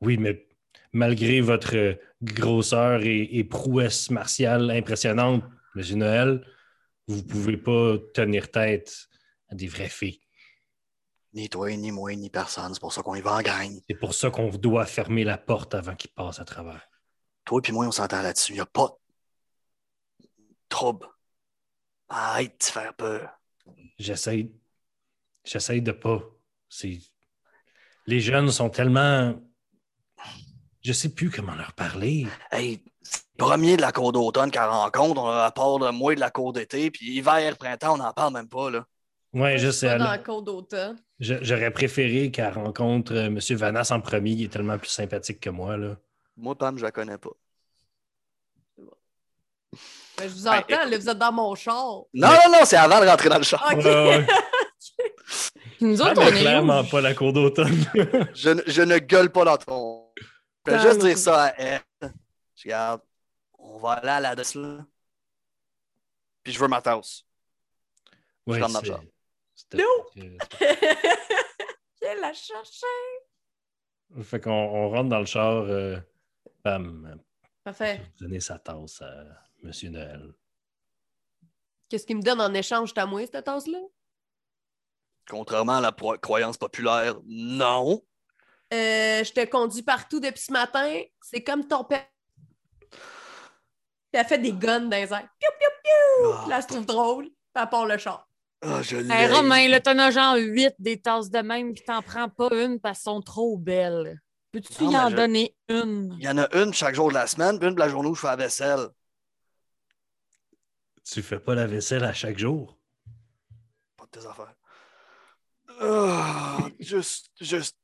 Oui, mais malgré votre grosseur et, et prouesse martiale impressionnante, Monsieur Noël, vous ne pouvez pas tenir tête à des vraies filles. Ni toi, ni moi, ni personne. C'est pour ça qu'on y va en gang. C'est pour ça qu'on doit fermer la porte avant qu'ils passent à travers. Toi puis moi, on s'entend là-dessus. Il n'y a pas de trouble. Arrête de te faire peur. J'essaie. J'essaie de pas. C'est. Les jeunes sont tellement. Je sais plus comment leur parler. Hey, c'est le premier de la cour d'automne qu'elle rencontre, on a rapport de moi de la cour d'été, puis hiver, printemps, on n'en parle même pas, là. Ouais, je sais. pas dans le code d'automne. Je- J'aurais préféré qu'elle rencontre euh, M. Vanas en premier. Il est tellement plus sympathique que moi. Là. Moi, Pam, je la connais pas. Ben, je vous Ouais, entends, là, vous êtes dans mon char. Non, non, non, c'est avant de rentrer dans le char. OK. Ouais, ouais. Puis nous autres, on est clairement où? pas la cour d'automne. Je, ne- je ne gueule pas dans ton. Je vais juste dire ça à elle. Je regarde, on va aller à la là. Puis je veux ma tasse. Ouais, rentre dans le c'est- char. C'était- Viens la chercher. Fait qu'on on rentre dans le char. euh, Pam, Parfait. donner sa tasse à M. Noël. Qu'est-ce qu'il me donne en échange de moi, cette tasse-là? Contrairement à la croyance populaire, non. Euh, je te conduis partout depuis ce matin. C'est comme ton père. Puis elle fait des guns dans les airs. Piou, piou, piou! Ah. Puis là, se trouve drôle. Puis elle part le char. Ah, je Hey. Romain, là, t'en as genre 8 des tasses de même, puis t'en prends pas une parce qu'elles sont trop belles. Peux-tu y en je- donner une? Il y en a une chaque jour de la semaine, puis une de la journée où je fais la vaisselle. Tu fais pas la vaisselle à chaque jour? Pas de tes affaires. Ah, juste, juste.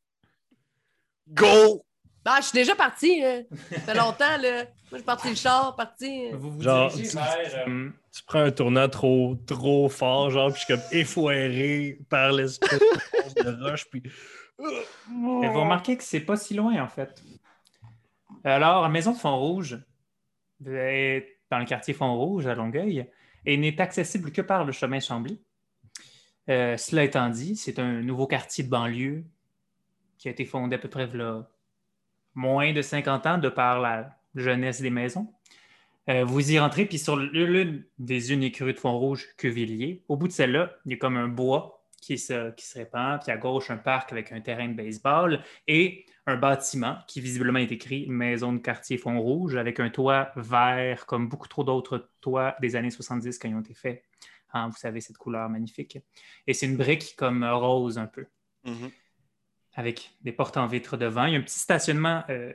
Go! Ah, je suis déjà partie. là. Ça fait longtemps. Là. Moi, je suis partie le char, partie. Vous vous Genre, dirigez tu- vers, euh, Tu prends un tournant trop, trop fort, genre, puis je suis comme effoiré par l'espèce de force de roche, puis. Et vous remarquez que c'est pas si loin, en fait. Alors, la maison de Font-Rouge est dans le quartier Font-Rouge, à Longueuil, et n'est accessible que par le chemin Chambly. Euh, cela étant dit, c'est un nouveau quartier de banlieue qui a été fondé à peu près là, moins de 50 ans de par la jeunesse des maisons. Euh, vous y rentrez, puis sur l'une des uniques rues de Font-Rouge, Quevilliers, au bout de celle-là, il y a comme un bois qui se, qui se répand, puis à gauche, un parc avec un terrain de baseball et un bâtiment qui visiblement est écrit Maison de quartier Font-Rouge avec un toit vert, comme beaucoup trop d'autres toits des années 70 quand ils ont été faits. Hein, vous savez, cette couleur magnifique. Et c'est une brique comme rose un peu Mhm. Avec des portes en vitre devant. Il y a un petit stationnement euh,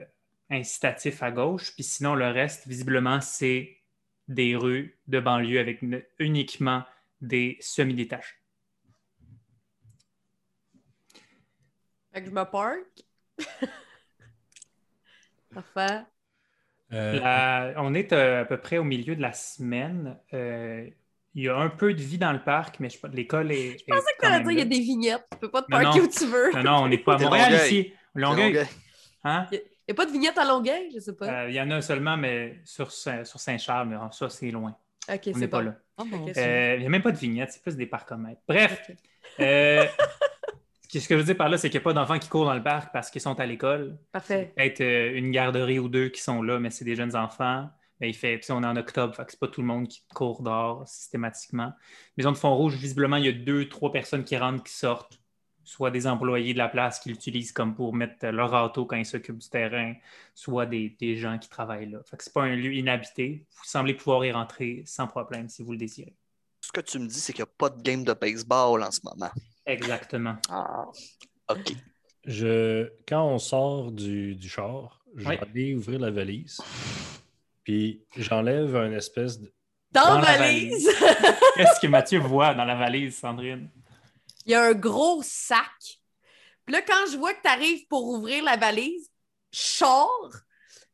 incitatif à gauche, puis sinon, le reste, visiblement, c'est des rues de banlieue avec uniquement des semi-détachés. Fait que je me park. Parfait. Euh, La- on est euh, à peu près au milieu de la semaine. Euh, il y a un peu de vie dans le parc, mais je- l'école est. Je pensais que tu allais dire qu'il y a des vignettes. Tu peux pas te non. où tu veux. Non, non, on n'est pas à Montréal Longueuil. ici. Longueuil. Longueuil. Hein? Il n'y a pas de vignettes à Longueuil, je sais pas. Euh, Il y en a seulement, mais sur, Saint- sur Saint-Charles, mais ça, c'est loin. ok, On c'est n'est pas là. Oh, Dieu. Euh, Il n'y a même pas de vignette, c'est plus des parcomètres. Bref, Ok. euh, ce que ce que je veux dire par là, c'est qu'il n'y a pas d'enfants qui courent dans le parc parce qu'ils sont à l'école. Parfait. Peut-être euh, une garderie ou deux qui sont là, mais c'est des jeunes enfants. Mais il fait, puis on est en octobre, fait que c'est pas tout le monde qui court dehors systématiquement. Maison de Font-Rouge, visiblement, il y a deux, trois personnes qui rentrent, qui sortent. Soit des employés de la place qui l'utilisent comme pour mettre leur auto quand ils s'occupent du terrain, soit des, des gens qui travaillent là. Fait que c'est pas un lieu inhabité. Vous semblez pouvoir y rentrer sans problème si vous le désirez. Ce que tu me dis, c'est qu'il n'y a pas de game de baseball en ce moment. Exactement. Ah. OK. je, quand on sort du, du char, je Oui. vais aller ouvrir la valise, puis j'enlève un espèce de. Dans, Dans la valise, Qu'est-ce que Mathieu voit dans la valise, Sandrine? il y a un gros sac. Puis là, quand je vois que tu arrives pour ouvrir la valise, je sors.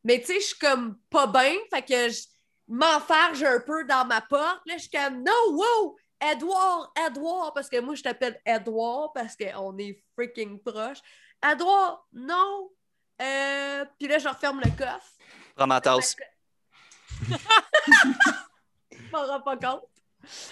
Mais tu sais, je suis comme pas bien. Fait que je m'enfarge un peu dans ma porte. Là, je suis comme, non, wow! Edouard, Edouard, parce que moi, je t'appelle Edouard parce qu'on est freaking proche. Edouard, non! Euh, puis là, je referme le coffre. Prends ma tasse. Je m'en rends pas compte.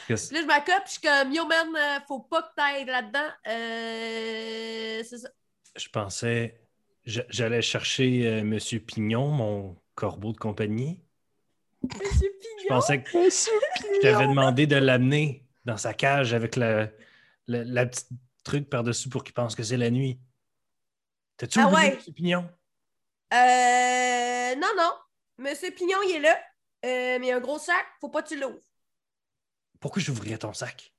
Puis là, je m'accope, je suis comme, yo man, euh, faut pas que t'ailles là-dedans. Euh, c'est ça. Je pensais. je- J'allais chercher euh, Monsieur Pignon, mon corbeau de compagnie. Monsieur Je Pignon. pensais que je t'avais demandé de l'amener dans sa cage avec la, la, la petite truc par-dessus pour qu'il pense que c'est la nuit. T'as-tu Ah oublié, ouais. Monsieur Pignon? Euh, non, non. Monsieur Pignon, il est là. Euh, mais un gros sac, faut pas que tu l'ouvres. Pourquoi j'ouvrirais ton sac?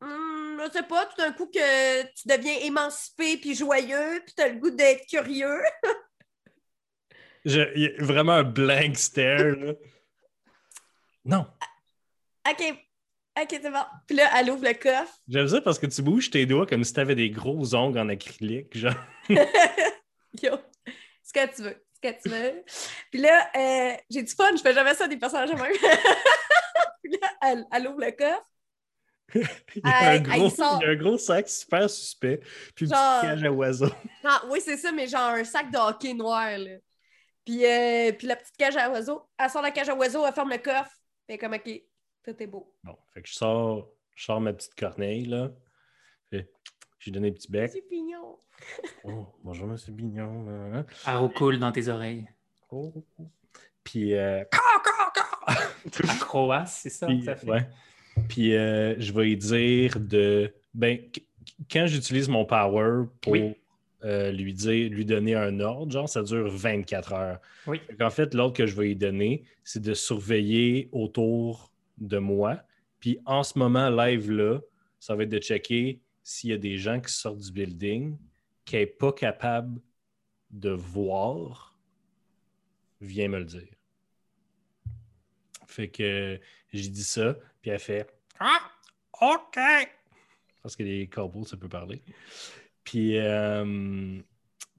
Hum, je sais pas, tout d'un coup que tu deviens émancipé puis joyeux, puis t'as le goût d'être curieux. Je- il y a vraiment un blank stare. là. Non. OK. OK, c'est bon. Puis là, elle ouvre le coffre. J'aime ça parce que tu bouges tes doigts comme si t'avais des gros ongles en acrylique. Genre. Yo, ce que tu veux. Ce que tu veux. Puis là, euh, j'ai du fun, je fais jamais ça des personnages même. Puis là, elle, elle ouvre le coffre. Il y, a un gros, il sort- il y a un gros sac super suspect. Puis une Genre- petite cage à oiseaux. Ah, oui, c'est ça, mais genre un sac de hockey noir, là. Puis, euh, puis la petite cage à oiseaux, elle sort la cage à oiseaux, elle ferme le coffre. Fait comme, OK, tout est beau. Bon, fait que je sors, je sors ma petite corneille, là. J'ai donné un petit bec. C'est pignon. Oh, bonjour, monsieur Bignon. coule dans tes oreilles. Oh. Puis, euh, Acroas, c'est ça? puis, ça fait? ouais. Puis, euh, je vais lui dire de. Ben, qu- quand j'utilise mon power pour Oui. euh, lui dire, lui donner un ordre, genre, ça dure 24 heures. Oui. En fait, l'ordre que je vais lui donner, c'est de surveiller autour de moi. Puis en ce moment, live là, ça va être de checker s'il y a des gens qui sortent du building qui n'est pas capable de voir, viens me le dire. Fait que j'ai dit ça, puis elle fait Ah, OK! Parce que les corbeaux, ça peut parler. Puis, euh,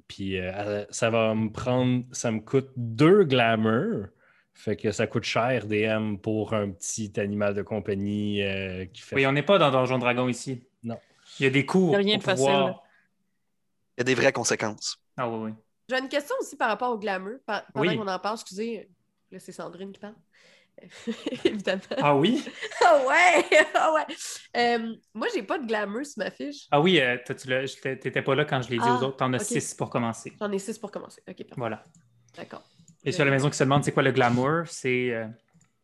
puis euh, ça va me prendre, ça me coûte deux glamour. Fait que ça coûte cher DM pour un petit animal de compagnie euh, qui fait. Oui, on n'est pas dans Donjon Dragon ici. Il y a des cours. Il y a rien de facile. pouvoir- Il y a des vraies conséquences. Ah oui, oui. J'ai une question aussi par rapport au glamour. Par- Pendant Oui. qu'on en parle, excusez, là, c'est Sandrine qui parle. Évidemment. Ah oui? Ah ouais! Ah ouais! Euh, moi, j'ai pas de glamour sur ma fiche. Ah oui, euh, t'étais pas là quand je l'ai dit Ah, aux autres. T'en as six pour commencer. J'en ai six pour commencer. OK, parfait. Voilà. D'accord. Et sur la maison qui se demande c'est quoi le glamour, c'est euh,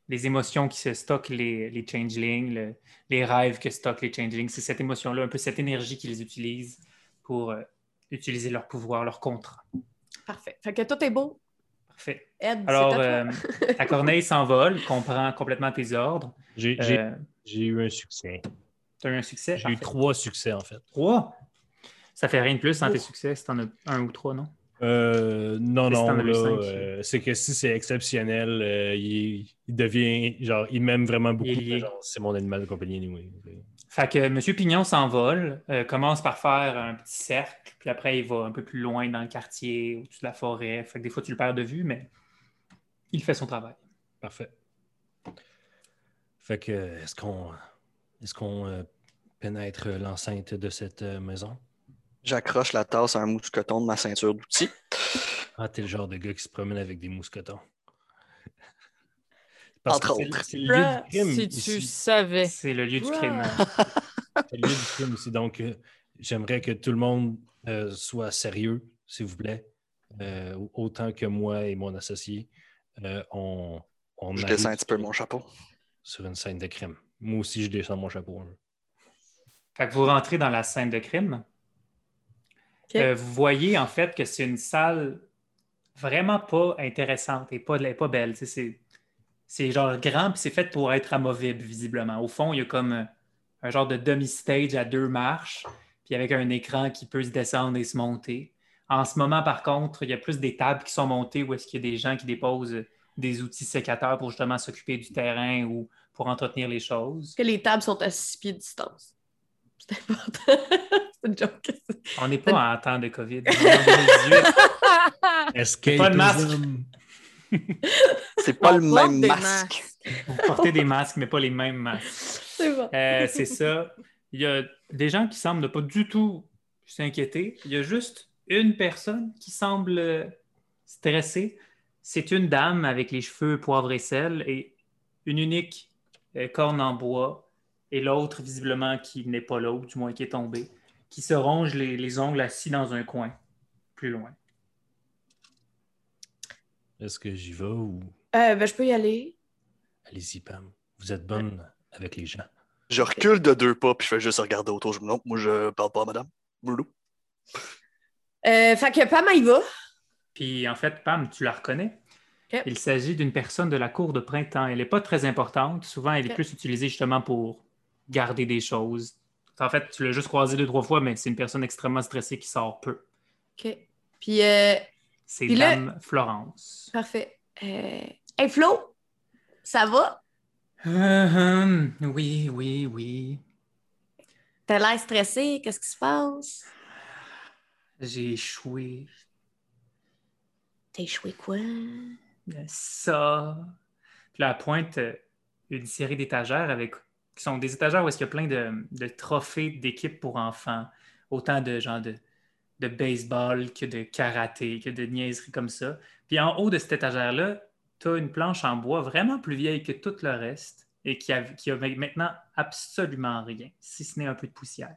les émotions qui se stockent les, les changelings, le- les rêves que stockent les changelings. C'est cette émotion-là, un peu cette énergie qu'ils utilisent pour euh, utiliser leur pouvoir, leur contrat. Parfait. Fait que tout est beau. Parfait. Ed, Alors, à euh, corneille s'envole, comprend complètement tes ordres. J'ai j'ai- Euh, j'ai eu un succès. tu as eu un succès? J'ai eu trois succès, en fait. Trois? Ça fait rien de plus dans tes Ouf. succès si t'en as un ou trois, non? Euh, non, non, euh, c'est que si c'est exceptionnel, euh, il, il devient, genre, il m'aime vraiment beaucoup. Il est C'est mon animal de compagnie, anyway. Fait que M. Pignon s'envole, euh, commence par faire un petit cercle, puis après il va un peu plus loin dans le quartier, au-dessus de la forêt. Fait que des fois tu le perds de vue, mais il fait son travail. Parfait. Fait que, est-ce qu'on est-ce qu'on euh, pénètre l'enceinte de cette euh, maison? J'accroche la tasse à un mousqueton de ma ceinture d'outils. Ah, t'es le genre de gars qui se promène avec des mousquetons. Entre c'est- autres. C'est le lieu du crime. Si ici. tu savais. C'est le lieu du crime. C'est le lieu du crime ici. Donc, euh, j'aimerais que tout le monde euh, soit sérieux, s'il vous plaît. Euh, autant que moi et mon associé, euh, on, on Je descends un petit peu mon chapeau. sur une scène de crime. Moi aussi, je descends mon chapeau. hein. Fait que vous rentrez dans la scène de crime? Euh, vous voyez en fait que c'est une salle vraiment pas intéressante et pas, pas belle. C'est, c'est genre grand puis c'est fait pour être amovible visiblement. Au fond, il y a comme un, un genre de demi-stage à deux marches, puis avec un écran qui peut se descendre et se monter. En ce moment, par contre, il y a plus des tables qui sont montées où est-ce qu'il y a des gens qui déposent des outils sécateurs pour justement s'occuper du terrain ou pour entretenir les choses. que les tables sont à six pieds de distance? C'est important. C'est une joke. On n'est pas en temps de COVID. On est en 2018. Escape Pas de masque? C'est pas On le même masque. Vous portez des masques, mais pas les mêmes masques. C'est bon. Euh, c'est ça. Il y a des gens qui semblent ne pas du tout s'inquiéter. Il y a juste une personne qui semble stressée. C'est une dame avec les cheveux poivre et sel et une unique euh, corne en bois et l'autre, visiblement, qui n'est pas là, ou du moins qui est tombée, qui se ronge les, les ongles assis dans un coin, plus loin. Est-ce que j'y vais ou? Euh, ben, je peux y aller. Allez-y, Pam. Vous êtes bonne avec les gens. Je recule de deux pas, puis je fais juste regarder autour. Je me non, moi, je parle pas à madame. Boulou. Euh, fait que Pam, elle y va. Puis en fait, Pam, tu la reconnais. Il s'agit d'une personne de la cour de printemps. Elle n'est pas très importante. Souvent, elle est plus utilisée justement pour garder des choses. En fait, tu l'as juste croisée deux, trois fois, mais c'est une personne extrêmement stressée qui sort peu. OK. Puis, euh, C'est là- Dame Florence. parfait. Euh... Hey, Flo, ça va? Euh, hum, oui, oui, oui. T'as l'air stressé. Qu'est-ce qui se passe? J'ai échoué. T'as échoué quoi? Ça. Puis là, elle pointe euh, une série d'étagères avec qui sont des étagères où est-ce qu'il y a plein de, trophées d'équipes pour enfants. Autant de genre de, de baseball que de karaté, que de niaiseries comme ça. Puis en haut de cette étagère-là, tu as une planche en bois vraiment plus vieille que tout le reste et qui a, qui a maintenant absolument rien, si ce n'est un peu de poussière.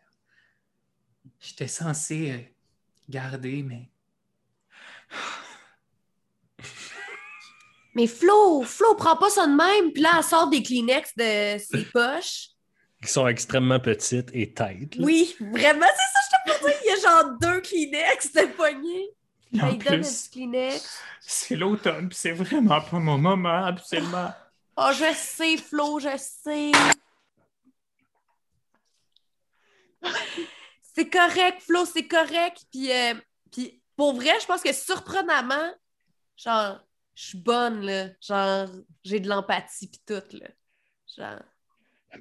J'étais censé euh, garder, mais Mais Flo, Flo, prends pas ça de même. Puis là, elle sort des Kleenex de ses poches. qui sont extrêmement petites et têtes. Oui, vraiment, c'est ça que je te pour dire. Il y a genre deux Kleenex de poignée. En Il donne un petit Kleenex. c'est l'automne, puis c'est vraiment pas mon moment, absolument. Oh, je sais, Flo, je sais. C'est correct, Flo, c'est correct. Puis, euh, puis pour vrai, je pense que surprenamment, genre, je suis bonne, là. Genre, j'ai de l'empathie puis tout, là. Genre,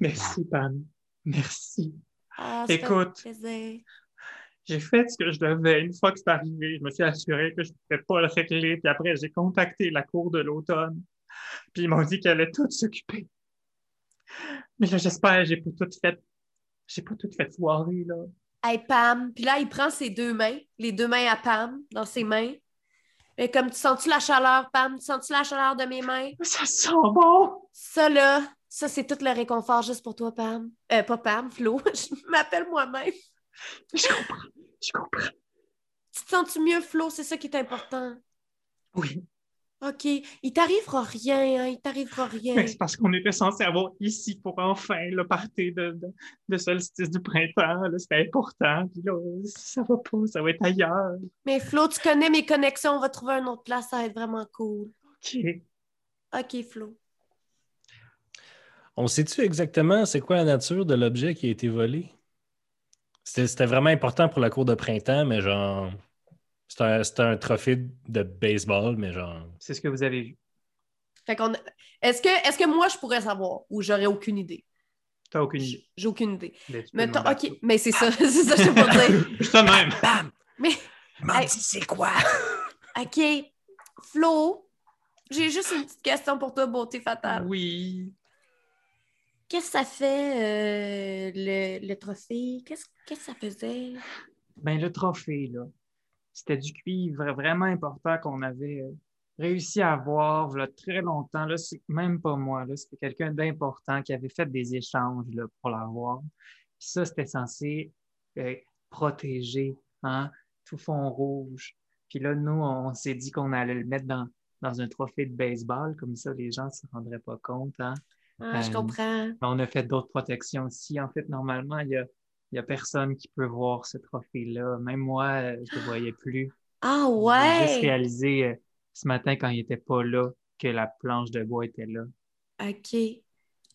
Merci, Pam. Merci. ah, Écoute. plaisir. J'ai fait ce que je devais. Une fois que c'est arrivé, je me suis assuré que je ne pouvais pas le régler. Puis après, j'ai contacté la cour de l'automne. Puis ils m'ont dit qu'elle allait tout s'occuper. Mais là, j'espère, j'ai pas tout fait. J'ai pas tout fait foirer, là. Hey, Pam. Puis là, il prend ses deux mains, les deux mains à Pam, dans ses mains. Et comme, tu sens-tu la chaleur, Pam? Tu sens-tu la chaleur de mes mains? Ça sent bon! Ça, là, ça, c'est tout le réconfort juste pour toi, Pam. Euh, pas Pam, Flo. Je m'appelle moi-même. Je comprends. Je comprends. Tu te sens-tu mieux, Flo? C'est ça qui est important. Oui. OK. Il t'arrivera rien, hein? Il t'arrivera rien. Mais c'est parce qu'on était censé avoir ici pour enfin le party de, de, de solstice du printemps. là. C'était important. Puis là, ça va pas, ça va être ailleurs. Mais Flo, tu connais mes connexions. On va trouver une autre place. Ça va être vraiment cool. OK. OK, Flo. On sait-tu exactement c'est quoi la nature de l'objet qui a été volé? C'était c'était vraiment important pour la cour de printemps, mais genre. C'était un, c'était un trophée de baseball, mais genre. C'est ce que vous avez vu. Fait qu'on... Est-ce que, est-ce que moi, je pourrais savoir ou j'aurais aucune idée? T'as aucune idée. J'ai aucune idée. Mais peux Mais OK, mais c'est ça. c'est ça que je veux dire. Juste de même. Bam! Mais, M'en Hey. dis c'est quoi? OK. Flo, j'ai juste une petite question pour toi, beauté fatale. Oui. Qu'est-ce que ça fait, euh, le, le trophée? Qu'est-ce qu'est-ce que ça faisait? Ben, le trophée, là, c'était du cuivre vraiment important qu'on avait euh, réussi à avoir là, très longtemps. Là, même pas moi, c'était quelqu'un d'important qui avait fait des échanges là, pour l'avoir. Puis ça, c'était censé euh, protéger hein, tout fond rouge. Puis là, nous, on s'est dit qu'on allait le mettre dans, dans un trophée de baseball, comme ça, les gens ne se rendraient pas compte. Hein. Ah, je Euh, comprends. On a fait d'autres protections aussi. En fait, normalement, il y a, il y a personne qui peut voir ce trophée-là. Même moi, je ne le voyais plus. Ah J'ai juste ouais! réalisé euh, ce matin, quand il n'était pas là, que la planche de bois était là. OK.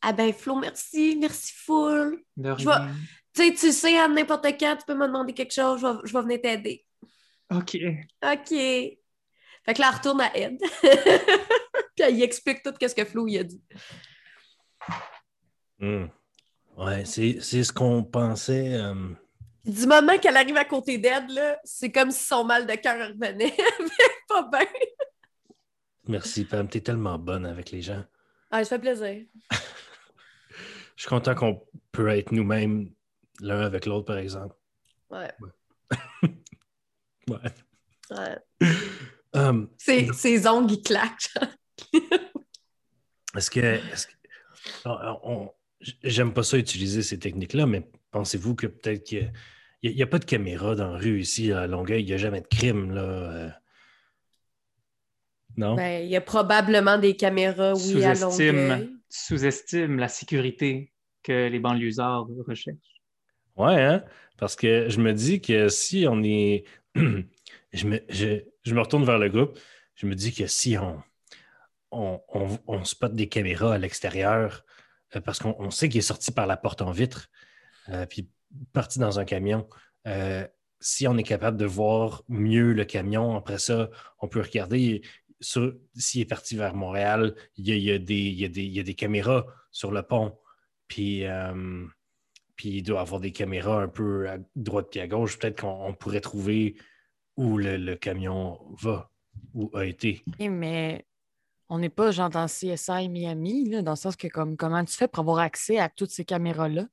Ah ben, Flo, merci. Merci full. De Je vais- rien. Tu sais, tu sais, à n'importe quand, tu peux me demander quelque chose, je vais, je vais venir t'aider. OK. OK. Fait que là, retourne à Ed. Puis elle y explique tout ce que Flo a dit. Hmm. Ouais, c'est c'est ce qu'on pensait. euh, Du moment qu'elle arrive à côté d'Ed, là, c'est comme si son mal de cœur revenait. Mais pas bien. Merci, Pam. T'es tellement bonne avec les gens. Ah, ça fait plaisir. Je suis content qu'on peut être nous-mêmes l'un avec l'autre, par exemple. Ouais. Ouais. ouais. Um, Ses, ses ongles, ils claquent. Est-ce que. est-ce que- on- on- J'aime pas ça utiliser ces techniques-là, mais pensez-vous que peut-être qu'il n'y a, pas de caméra dans la rue ici à Longueuil, il n'y a jamais de crime, là. euh. Non? Ben, il y a probablement des caméras, oui, à Sous-estime, Longueuil. tu sous-estimes la sécurité que les banlieusards recherchent. Ouais, hein? Parce que je me dis que si on est. je, me, je, je me retourne vers le groupe. Je me dis que si on, on, on, on spot des caméras à l'extérieur, euh, parce qu'on on sait qu'il est sorti par la porte en vitre, euh, puis parti dans un camion, euh, si on est capable de voir mieux le camion, après ça, on peut regarder. S'il est parti vers Montréal, il y a, des, caméras sur le pont. Puis. euh, il doit avoir des caméras un peu à droite puis à gauche. Peut-être qu'on on pourrait trouver où le, camion va, où a été. Mais on n'est pas genre dans CSI Miami, là, dans le sens que comme, comment tu fais pour avoir accès à toutes ces caméras-là?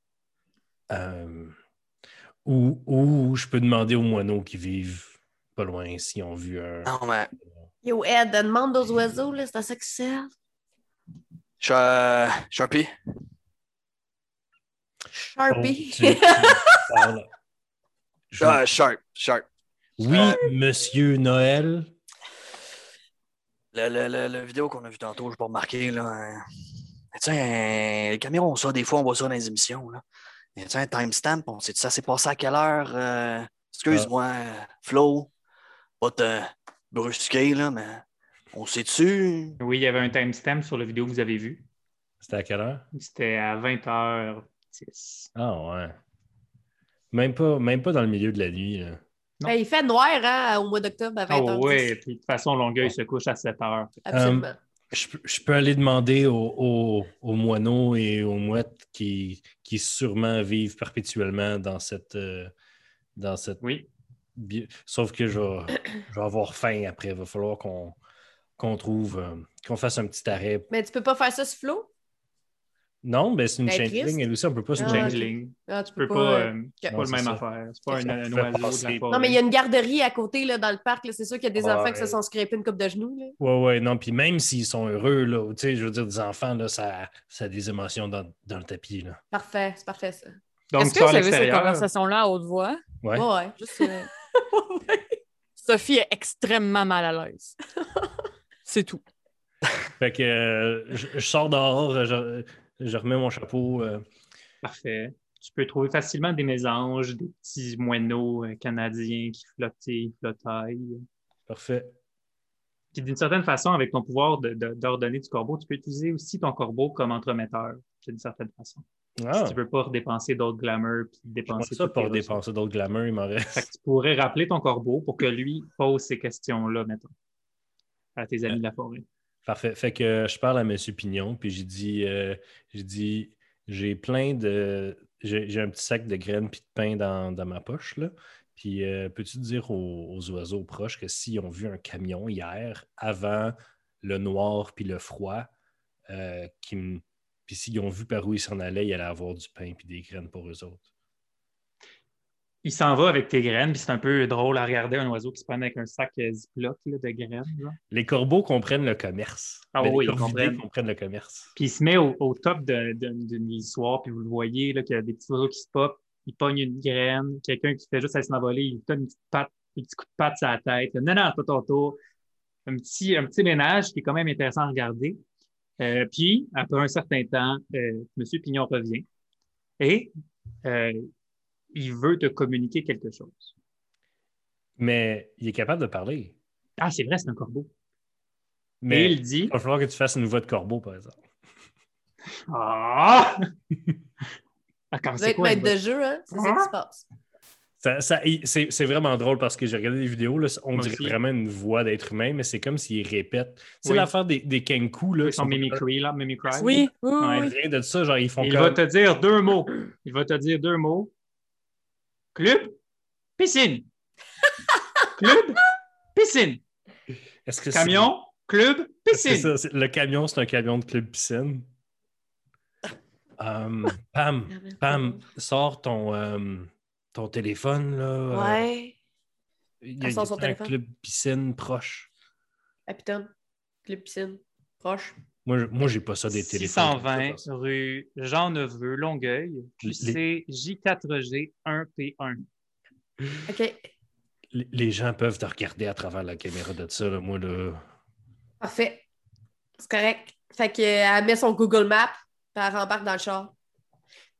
Euh, ou, ou je peux demander aux moineaux qui vivent pas loin s'ils ont vu un. Non, mais Yo, Ed, demande aux oiseaux, là, c'est à ça qu'ils servent. euh, Sharpie. Sharpie. Tu- tu parles. Je- Ah, Sharp, Sharp. Oui, monsieur Noël. Le, le, le, le vidéo qu'on a vu tantôt, je pas remarqué, là. hein. sais, les caméras, on ça, des fois, on voit ça dans les émissions. Là. Y a un timestamp? On sait ça s'est passé à quelle heure? Euh, excuse-moi, Flo, pas te brusquer, là, mais on sait-tu? Oui, il y avait un timestamp sur la vidéo que vous avez vue. C'était à quelle heure? C'était à 20h10. Ah ouais. Même pas, même pas dans le milieu de la nuit. Là. Non. Ben, il fait noir hein, au mois d'octobre à 20h. Ah oui, puis de toute façon, Longueuil se couche à 7h. Absolument. Je, peux- je peux aller demander aux, aux- aux moineaux et aux mouettes qui, qui sûrement vivent perpétuellement dans cette. euh, dans cette Oui. Sauf que je vais, je vais avoir faim après. Il va falloir qu'on qu'on trouve. euh, qu'on fasse un petit arrêt. Mais tu peux pas faire ça sur Flo? Non, mais c'est une est changeling. Elle aussi, on peut pas se Ah, changer. Changeling. Ah, tu Tu peux peux pas. euh, c'est pas le c'est même ça. affaire. C'est pas un, oiseau de passer. la forêt. Non, mais il y a une garderie à côté là, dans le parc. là. C'est sûr qu'il y a des Ouais. enfants qui se sont scrapés une coupe de genoux. Là. Ouais, ouais, non. Puis même s'ils sont heureux, là, tu sais, je veux dire, des enfants, là, ça, ça a des émotions dans, dans le tapis. Là. Parfait, c'est parfait ça. Donc, Est-ce tu que vous à avez cette conversation-là à haute voix? Ouais. Ouais, ouais. Juste, euh, Sophie est extrêmement mal à l'aise. C'est tout. Fait que euh, je, je sors dehors, je, je remets mon chapeau. euh, Parfait. Tu peux trouver facilement des mésanges, des petits moineaux euh, canadiens qui flottaient, flottaillent. parfait. Puis d'une certaine façon, avec ton pouvoir d'ordonner du corbeau, tu peux utiliser aussi ton corbeau comme entremetteur, d'une certaine façon. Ah, Si tu veux pas dépenser d'autres glamour puis dépenser ça pour dépenser d'autres glamour, il m'en Fait reste. que tu pourrais rappeler ton corbeau pour que lui pose ces questions-là, mettons, à tes amis de la forêt. Parfait. Fait que euh, je parle à M. Pignon, puis j'ai dit, euh, j'ai plein de. J'ai un petit sac de graines puis de pain dans, dans ma poche, là. Puis euh, peux-tu dire aux, aux oiseaux proches que s'ils ont vu un camion hier, avant le noir puis le froid, euh, puis s'ils ont vu par où ils s'en allaient, il allait avoir du pain puis des graines pour eux autres? Il s'en va avec tes graines, puis c'est un peu drôle à regarder un oiseau qui se promène avec un sac euh, Ziploc là, de graines. là. Les corbeaux comprennent le commerce. Ah oui, les ils comprennent. comprennent le commerce. Puis il se met au, au top d'une histoire, puis vous le voyez, là, qu'il y a des petits oiseaux qui se pop, il pogne une graine, quelqu'un qui fait juste à s'envoler, il donne une petite patte, un petit coup de patte sur la tête. Non, non, pas ton tour. Un petit, un petit ménage qui est quand même intéressant à regarder. Euh, puis, après un certain temps, euh, M. Pignon revient et euh, il veut te communiquer quelque chose. Mais il est capable de parler. Ah, c'est vrai, c'est un corbeau. Mais Et il dit il va falloir que tu fasses une voix de corbeau, par exemple. Ah! ah quand Tu dois c'est être quoi? maître de jeu, hein? C'est ça qui se passe. Ça, c'est, c'est vraiment drôle parce que j'ai regardé des vidéos, là, on Moi dirait aussi. vraiment une voix d'être humain, mais c'est comme s'il répète. Tu sais, Oui. l'affaire des, des kenku, là, Ils sont mimicry, là, mimicry. Oui, oui, Ouais. oui. rien de ça, genre ils font Il comme. va te dire deux mots. Il va te dire deux mots. Club, piscine. Club, piscine. Est-ce que Camion, club, piscine. ça, c'est- le camion, c'est un camion de club piscine? Um, Pam, Pam, sors ton, euh, ton téléphone, là. euh, Ouais. Il y a, Elle sort il y a son un téléphone. club piscine proche. Capitaine. Club piscine. Proche. Moi, je- moi j'ai pas ça des téléphones. 620 rue Jean-Neveu, Longueuil, Les- QC J4G 1P1. OK. Les- Les gens peuvent te regarder à travers la caméra de ça, là. Moi, là. Parfait. C'est correct. Fait qu'elle met son Google Maps, puis elle rembarque dans le char.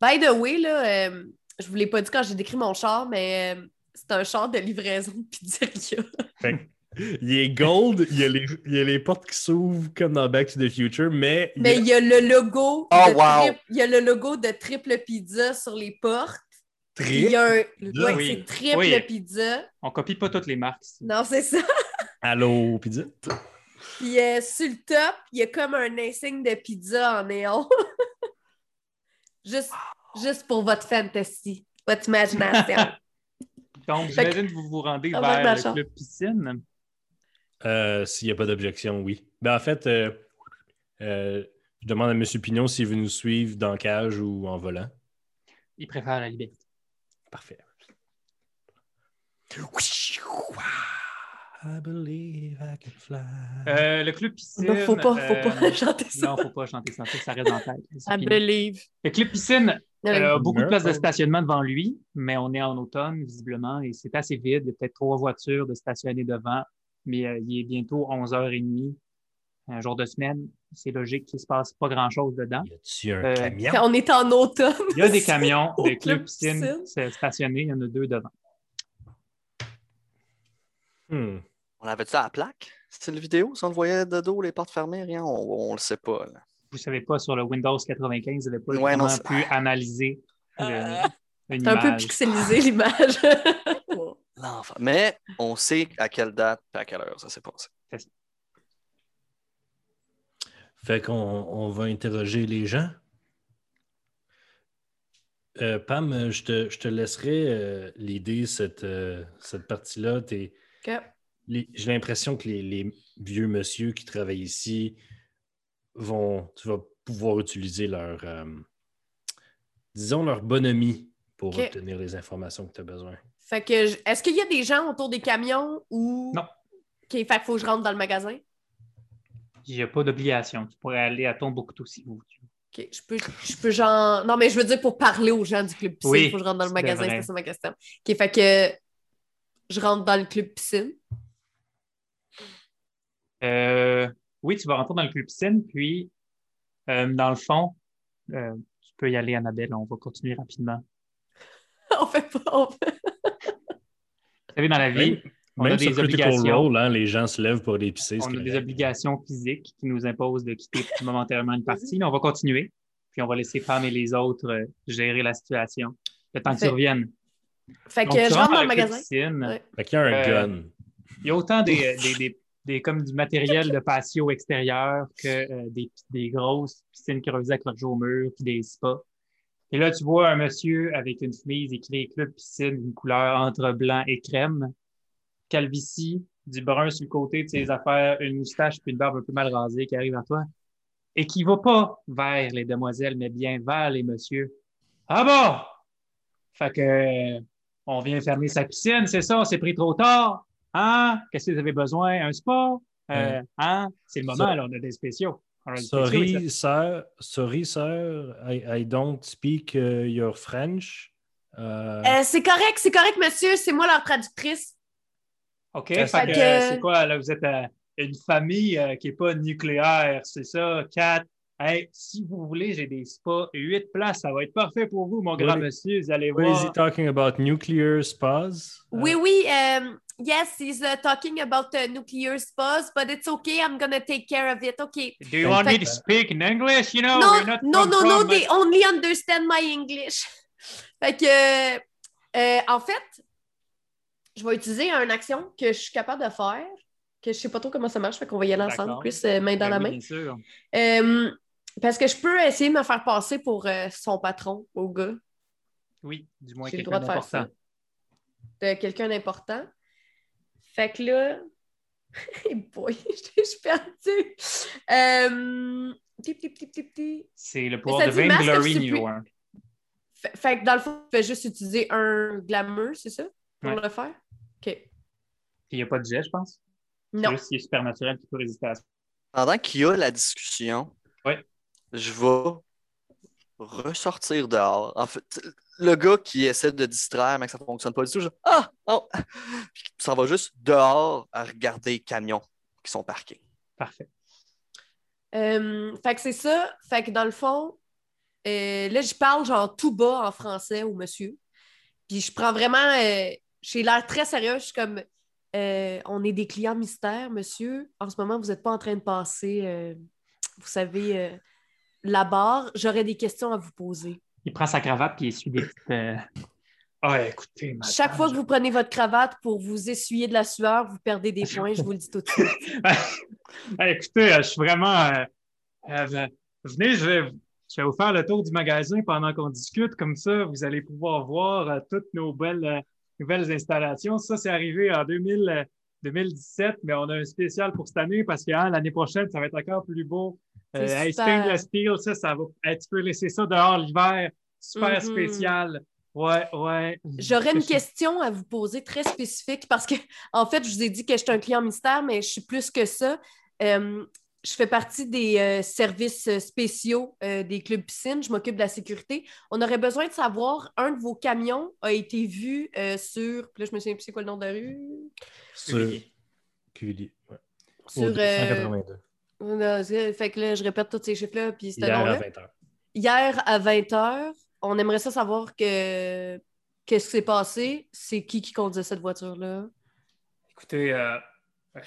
By the way, là, euh, je vous l'ai pas dit quand j'ai décrit mon char, mais euh, c'est un char de livraison de pizzeria. Fait que, il est gold, il y, a les, il y a les portes qui s'ouvrent comme dans Back to the Future, mais, il y a- Mais il y a le logo. Oh, de wow. trip- Il y a le logo de triple pizza sur les portes. Puis il y a un. Ouais, Oui. c'est triple Oui. pizza. On copie pas toutes les marques. ici. Non, c'est ça. Allô, pizza? Puis euh, sur le top, il y a comme un insigne de pizza en néon. juste, juste pour votre fantasy, votre imagination. Donc, j'imagine que vous vous rendez Ah, vers le club piscine. Euh, S'il n'y a pas d'objection, oui. Ben, en fait, euh, euh, je demande à M. Pignon s'il veut nous suivre dans cage ou en volant. Il préfère la liberté. Parfait. I believe I can fly. Euh, le club piscine. non, faut pas, faut pas chanter ça. Non, faut pas chanter ça. Ça reste dans la tête. I believe. Le club piscine euh, a beaucoup de places de stationnement devant lui, mais on est en automne, visiblement, et c'est assez vide. Il y a peut-être trois voitures de stationner devant, mais euh, il est bientôt 11h30. un jour de semaine, c'est logique qu'il ne se passe pas grand-chose dedans. Y a-tu un Euh, camion? On est en automne. Il y a des camions de club piscine c'est stationnés, il y en a deux devant. Hmm. On avait ça à la plaque? C'était le vidéo? Si on le voyait de dos, les portes fermées, rien? On, on le sait pas. là. Vous ne savez pas, sur le Windows 95, vous n'avez pas Ouais, non, vraiment c'est- pu analyser le- Ah. une C'est un peu pixelisé l'image. L'enfant. Mais on sait à quelle date et à quelle heure ça s'est passé. Fait qu'on on va interroger les gens. Euh, Pam, je te, je te laisserai euh, l'idée, cette, euh, cette partie-là. J'ai l'impression que les, les vieux monsieur qui travaillent ici vont, tu vas pouvoir utiliser leur, euh, disons, leur bonhomie pour obtenir les informations que tu as besoin. Fait que, je- est-ce qu'il y a des gens autour des camions ou. Non. OK, fait qu'il faut que je rentre dans le magasin? Il n'y a pas d'obligation. Tu pourrais aller à Tombouctou si vous voulez. OK, je peux, je peux genre. Non, mais je veux dire pour parler aux gens du club piscine, Oui, il faut que je rentre dans le magasin, c'est ça ma question. OK, fait que je rentre dans le club piscine. Euh, oui, tu vas rentrer dans le club piscine, puis euh, dans le fond, euh, tu peux y aller, Annabelle. On va continuer rapidement. on fait pas. on fait- Vous savez, dans la vie, Même, on a même des sur Critical obligations. Role, hein, les gens se lèvent pour aller pisser. on a des obligations physiques qui nous imposent de quitter momentanément une partie, mais on va continuer. Puis on va laisser Pam et les autres euh, gérer la situation. Le temps que tu Fait- reviennes. Fait Donc, que tu je rentre dans le magasin. Ouais. Fait qu'il y a un Euh, gun. Il y a autant des, des, des, des- comme du matériel de patio extérieur que euh, des, des grosses piscines qui revisaient accrochées au mur, puis des spas. Et là, tu vois un monsieur avec une chemise écrit Club Piscine, une couleur entre blanc et crème, calvitie, du brun sur le côté de ses affaires, une moustache puis une barbe un peu mal rasée qui arrive à toi. Et qui va pas vers les demoiselles, mais bien vers les messieurs. Ah bon? Fait que, on vient fermer sa piscine, c'est ça? On s'est pris trop tard? Hein? Qu'est-ce que vous avez besoin? Un spa? Euh, hein? C'est le moment, là, on a des spéciaux. Sorry, sir. Sorry, sir. I, I don't speak uh, your French. Euh, Euh, c'est correct, c'est correct, monsieur. C'est moi leur traductrice. OK, Fait fait que, que- euh, c'est quoi, là, vous êtes euh, une famille euh, qui n'est pas nucléaire, c'est ça? Quatre. Hey, si vous voulez, j'ai des spas, huit places, ça va être parfait pour vous, mon grand Oui. monsieur, vous allez what is voir. he talking about? Nuclear spas? Oui, oui. um, yes, he's uh, talking about uh, nuclear spas, but it's okay. I'm gonna take care of it. Okay. Do you want me to speak in English? You know, no, we're not no, no, They only understand my English. fait que, euh, en fait, je vais utiliser une action que je suis capable de faire, que je sais pas trop comment ça marche, fait qu'on va y aller ensemble. Chris, euh, main dans Ben la oui, main. Bien sûr. Euh, parce que je peux essayer de me faire passer pour euh, son patron, au gars. Oui, du moins quelqu'un de d'important. ça. De quelqu'un d'important. Fait que là. Hey boy, je suis perdue. Euh... Tip, tip, tip, tip, tip. C'est le pouvoir de Vainglory c'est niveau plus- 1. Fait, fait que dans le fond, tu fais juste utiliser un glamour, c'est ça? Pour Ouais. le faire? OK. Puis il n'y a pas de jet, je pense? C'est Non. juste qu'il est supernaturel qui peut résister à ça. Pendant qu'il y a la discussion, Ouais. Je vais ressortir dehors. En fait, le gars qui essaie de distraire, mais que ça ne fonctionne pas du tout, je Ah! Oh! Puis ça va juste dehors à regarder les camions qui sont parqués. Parfait. Euh, fait que c'est ça. Fait que dans le fond, euh, là, je parle genre tout bas en français au monsieur. Puis je prends vraiment. euh, j'ai l'air très sérieux. Je suis comme. euh, on est des clients mystères, monsieur. En ce moment, vous n'êtes pas en train de passer, euh, vous savez, euh, la barre. J'aurais des questions à vous poser. Il prend sa cravate puis il essuie des petites. euh, Ah, écoutez, madame, Chaque fois que vous prenez votre cravate pour vous essuyer de la sueur, vous perdez des points, je vous le dis tout de suite. Hey, écoutez, euh, je suis vraiment. euh, euh, venez, je vais, je vais vous faire le tour du magasin pendant qu'on discute. Comme ça, vous allez pouvoir voir euh, toutes nos belles, euh, nouvelles installations. Ça, c'est arrivé en 2000, euh, 2017, mais on a un spécial pour cette année parce que hein, l'année prochaine, ça va être encore plus beau. Euh, hey. Steel, ça, ça va. Tu peux laisser ça dehors l'hiver. Super mm-hmm. spécial. Ouais, ouais. J'aurais une question à vous poser très spécifique parce que, en fait, je vous ai dit que j'étais un client mystère, mais je suis plus que ça. Euh, je fais partie des euh, services euh, spéciaux des clubs piscines. Je m'occupe de la sécurité. On aurait besoin de savoir, un de vos camions a été vu sur. Là, je me souviens plus c'est quoi le nom de la rue? Sur. Cuvillier. Sur. 182. Fait que là, je répète tous ces chiffres-là, puis Hier à nom-là. 20h. Hier à 20h, on aimerait ça savoir que qu'est-ce qui s'est passé. C'est qui qui conduisait cette voiture-là? Écoutez, euh,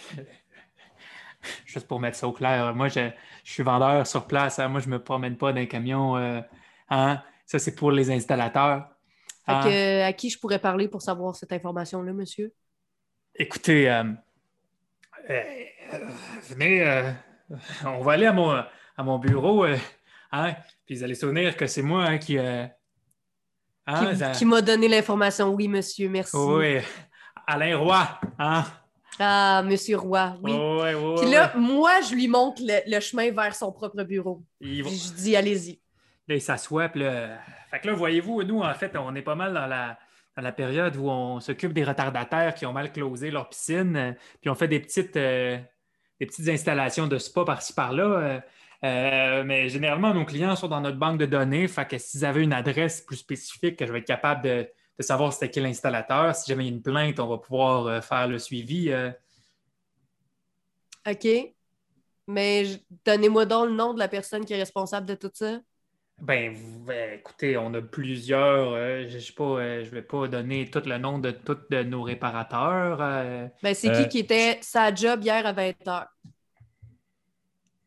juste pour mettre ça au clair, moi, je, je suis vendeur sur place. hein. Moi, je ne me promène pas dans un camion. euh, hein. Ça, c'est pour les installateurs. Fait hein. que, à qui je pourrais parler pour savoir cette information-là, monsieur? Écoutez, euh, euh, euh, venez, euh, on va aller à mon, à mon bureau, euh, hein, puis vous allez souvenir que c'est moi hein, qui... euh, hein, qui ça- qui m'a donné l'information. Oui, monsieur, merci. oui, Alain Roy, hein? Ah, monsieur Roy, oui. Oui, oui, Puis là, moi, je lui montre le, le chemin vers son propre bureau. il, va- Puis je dis, allez-y. là, il s'assoit, puis là... Fait que là, voyez-vous, nous, en fait, on est pas mal dans la, dans la période où on s'occupe des retardataires qui ont mal closé leur piscine, puis on fait des petites, euh, des petites installations de spa par-ci par-là. euh, euh, mais généralement, nos clients sont dans notre banque de données. Fait que s'ils avaient une adresse plus spécifique, que je vais être capable de, savoir c'était qui l'installateur. Si jamais il y a une plainte, on va pouvoir euh, faire le suivi. OK. Mais donnez-moi donc le nom de la personne qui est responsable de tout ça. Ben, ben, écoutez, on a plusieurs. euh, je ne sais pas, euh, je vais pas donner tout le nom de tous de nos réparateurs. euh. Ben, c'est Euh, qui qui était sa job hier à 20h?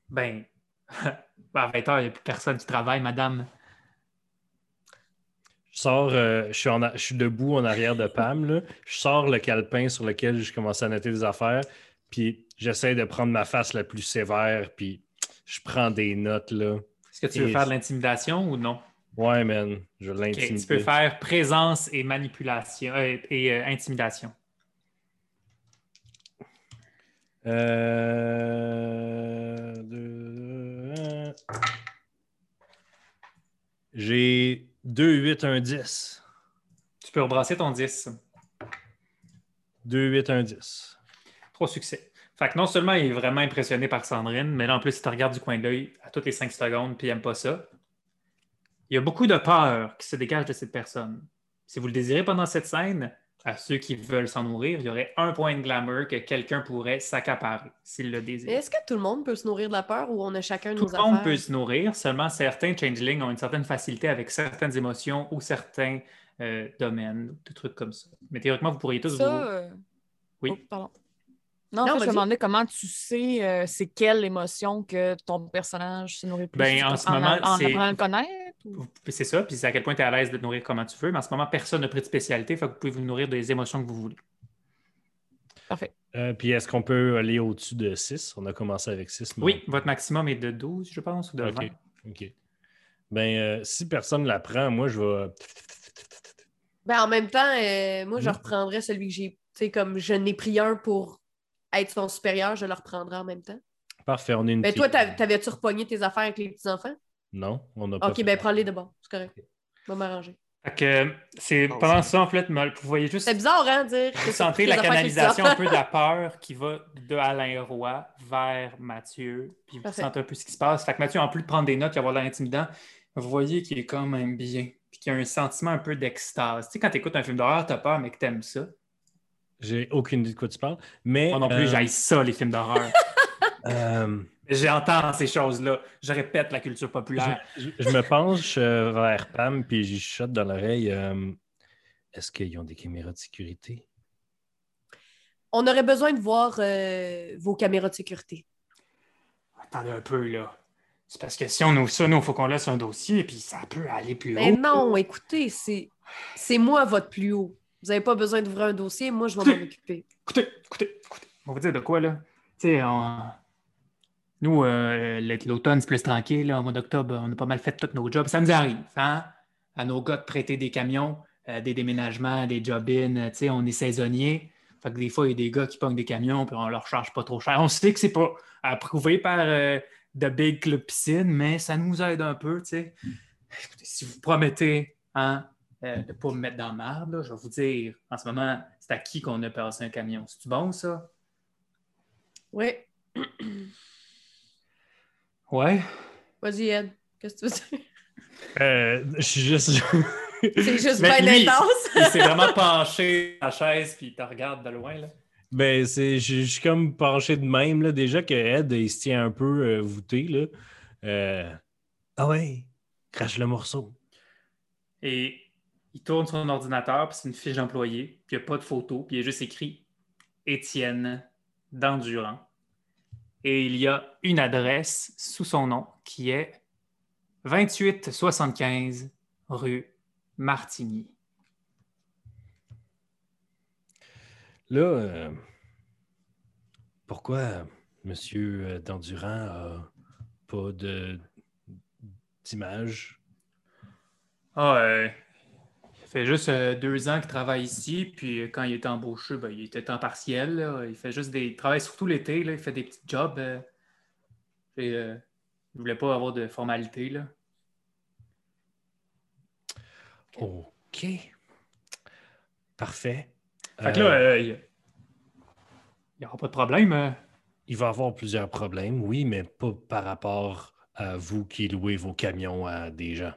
ben, ben, à 20 heures, il n'y a plus personne qui travaille, madame. Je sors, euh, je, suis en a- je suis debout en arrière de Pam. Là. Je sors le calepin sur lequel je commence à noter des affaires. Puis j'essaie de prendre ma face la plus sévère. Puis je prends des notes. là. Est-ce que tu veux faire de l'intimidation ou non? Ouais, man. Je Ok, l'intimider. tu peux faire présence et manipulation euh, et euh, intimidation. Euh, deux. J'ai 2, 8, 1, 10. Tu peux rebrasser ton 10. 2, 8, 1, 10. Trois succès. Fait que non seulement il est vraiment impressionné par Sandrine, mais là, en plus, il te regarde du coin de l'œil à toutes les cinq secondes, puis il n'aime pas ça. Il y a beaucoup de peur qui se dégage de cette personne. Si vous le désirez pendant cette scène, à ceux qui veulent s'en nourrir, il y aurait un point de glamour que quelqu'un pourrait s'accaparer s'il le Mais désire. Est-ce que tout le monde peut se nourrir de la peur ou on a chacun Tout nos le monde affaires? peut se nourrir, seulement certains changelings ont une certaine facilité avec certaines émotions ou certains euh, domaines, des trucs comme ça. Mais théoriquement, vous pourriez tous Ça. vous... euh, Oui. oh, pardon. Non, en Non, fait, je me demandais comment tu sais euh, c'est quelle émotion que ton personnage se nourrit plus. Ben, en ce moment, en c'est- apprenant à le connaître? ou- C'est ça, puis c'est à quel point tu es à l'aise de te nourrir comme tu veux, mais en ce moment, personne n'a pris de spécialité, fait que vous pouvez vous nourrir des émotions que vous voulez. Parfait. Euh, puis est-ce qu'on peut aller au-dessus de 6? On a commencé avec 6. Oui, votre maximum est de 12, je pense, ou de 20. OK. OK. Ben, euh, si personne ne la prend, moi, je vais. Ben, en même temps, euh, moi, je Mhm. reprendrais celui que j'ai. Tu sais, comme je n'ai pris un pour être son supérieur, je le reprendrai en même temps. Parfait, on est une team. toi, t'av- t'avais-tu repogné tes affaires avec les petits-enfants? Non, on n'a pas. Ok, fait ben, prends-les de bon. C'est correct. Je vais m'arranger. Fait que c'est pendant ça, en fait, vous voyez juste C'est bizarre, hein, dire. que vous sentez la canalisation un peu de la peur qui va de Alain Roy vers Mathieu, puis vous Parfait. sentez un peu ce qui se passe. Fait que Mathieu, en plus de prendre des notes et avoir l'air intimidant, vous voyez qu'il est quand même bien, puis qu'il y a un sentiment un peu d'extase. Tu sais, quand tu écoutes un film d'horreur, t'as peur, mais que t'aimes ça. J'ai aucune idée de quoi tu parles. Mais. Moi non plus, euh, j'aille ça, les films d'horreur. euh, J'entends ces choses-là. Je répète la culture populaire. je, je me penche euh, vers Pam puis j'y chuchote dans l'oreille. euh, Est-ce qu'ils ont des caméras de sécurité? On aurait besoin de voir euh, vos caméras de sécurité. Attendez un peu, là. C'est parce que si on ouvre ça, nous, il faut qu'on laisse un dossier, puis ça peut aller plus Mais haut. non, écoutez, c'est c'est moi votre plus haut. Vous n'avez pas besoin d'ouvrir un dossier, moi, je vais m'en occuper. Écoutez, écoutez, écoutez. On va vous dire de quoi, là? Tu sais, on- nous, euh, l'automne, c'est plus tranquille. Là. Au mois d'octobre, on a pas mal fait tous nos jobs. Ça nous arrive, hein? À nos gars de prêter des camions, euh, des déménagements, des job-in. euh, Tu sais, on est saisonnier. Fait que des fois, il y a des gars qui pognent des camions, puis on leur charge pas trop cher. On sait que c'est pas approuvé par euh, The Big Club Piscine, mais ça nous aide un peu, tu sais. Écoutez, si vous promettez, hein, euh, de ne pas me mettre dans la merde, là, je vais vous dire, en ce moment, c'est à qui qu'on a passé un camion. C'est-tu bon, ça? Oui. Ouais. Vas-y, Ed. Qu'est-ce que tu veux dire? Euh, je suis juste. C'est juste Mais bien lui, intense. Il s'est vraiment penché à la chaise, puis il te regarde de loin, là. Ben, c'est, je je suis comme penché de même, là, déjà que Ed, il se tient un peu euh, voûté, là. Euh, Ah ouais, crache le morceau. Et il tourne son ordinateur, puis c'est une fiche d'employé, puis il n'y a pas de photo, puis il y a juste écrit Étienne d'Endurant. Et il y a une adresse sous son nom qui est 2875 rue Martigny. Là, euh, pourquoi Monsieur euh, Dandurand a pas d'image? Ah, euh, il fait juste euh, deux ans qu'il travaille ici, puis euh, quand il était embauché, ben, il était temps partiel. là. Il fait juste des. Il travaille surtout l'été, là. il fait des petits jobs. euh, et, euh, il voulait pas avoir de formalité. Là. OK. Parfait. Fait que là, Euh, euh, il n'y aura pas de problème. euh. il va avoir plusieurs problèmes, oui, mais pas par rapport à vous qui louez vos camions à des gens.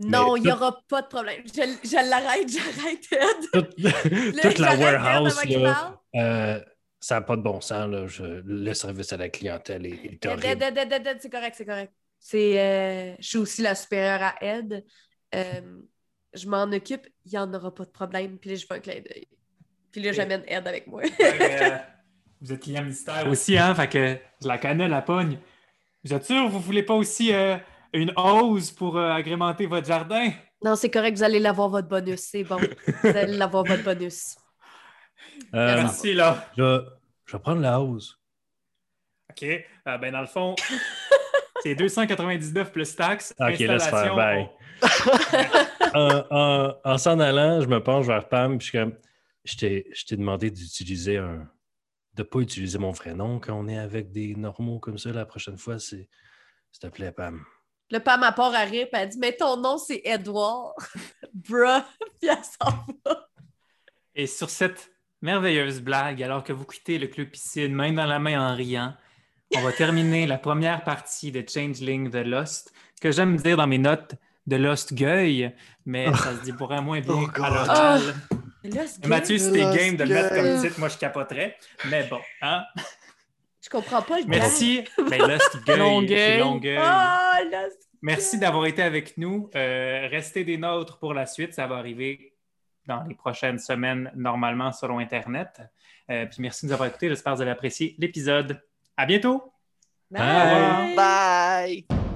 Non, il n'y tout- aura pas de problème. Je, je l'arrête, j'arrête, Ed. Toute, Là, toute la warehouse, là, euh, ça n'a pas de bon sens. Là. Je- le service à la clientèle est, est Ed, Ed, horrible. Ed, Ed, Ed, Ed, c'est correct, c'est correct. C'est, euh, je suis aussi la supérieure à Ed. Euh, je m'en occupe, il n'y en aura pas de problème. Puis là, je fais un clin d'œil. Puis là, j'amène Ed avec moi. Vous êtes client mystère aussi, hein? Fait que je la connais, la pogne. Vous êtes sûr, vous voulez pas aussi euh, une hausse pour euh, agrémenter votre jardin? non, c'est correct, vous allez l'avoir votre bonus, c'est bon. Vous allez l'avoir votre bonus. Euh, Merci, là. je, vais- je vais prendre la hausse. OK. Euh, ben, dans le fond, c'est 299 plus taxes. Ok, laisse faire, Installation, bye. en en- en s'en allant, je me penche vers Pam, puis je suis comme, je t'ai je t'ai demandé d'utiliser un. de pas utiliser mon vrai nom quand on est avec des normaux comme ça la prochaine fois. c'est- S'il te plaît, Pam. Le Pam à part à rire, puis elle dit Mais ton nom, c'est Edouard. Bruh. Puis elle s'en va. Et sur cette merveilleuse blague, alors que vous quittez le club piscine main dans la main en riant, on va terminer la première partie de Changeling The Lost, que j'aime dire dans mes notes de Lost Gueule, mais ça se dit pourrait moins bien Oh, à l'oral. Et Mathieu, Lost game de le mettre comme titre, moi je capoterais. Mais bon, hein? Je comprends pas le. Merci. Ben, Lost Gueule, Longueuil. c'est Longueuil. Ah, Merci d'avoir été avec nous. Euh, restez des nôtres pour la suite. Ça va arriver dans les prochaines semaines, normalement, selon Internet. Euh, puis merci de nous avoir écoutés. J'espère que vous avez apprécié l'épisode. À bientôt! Bye. Bye!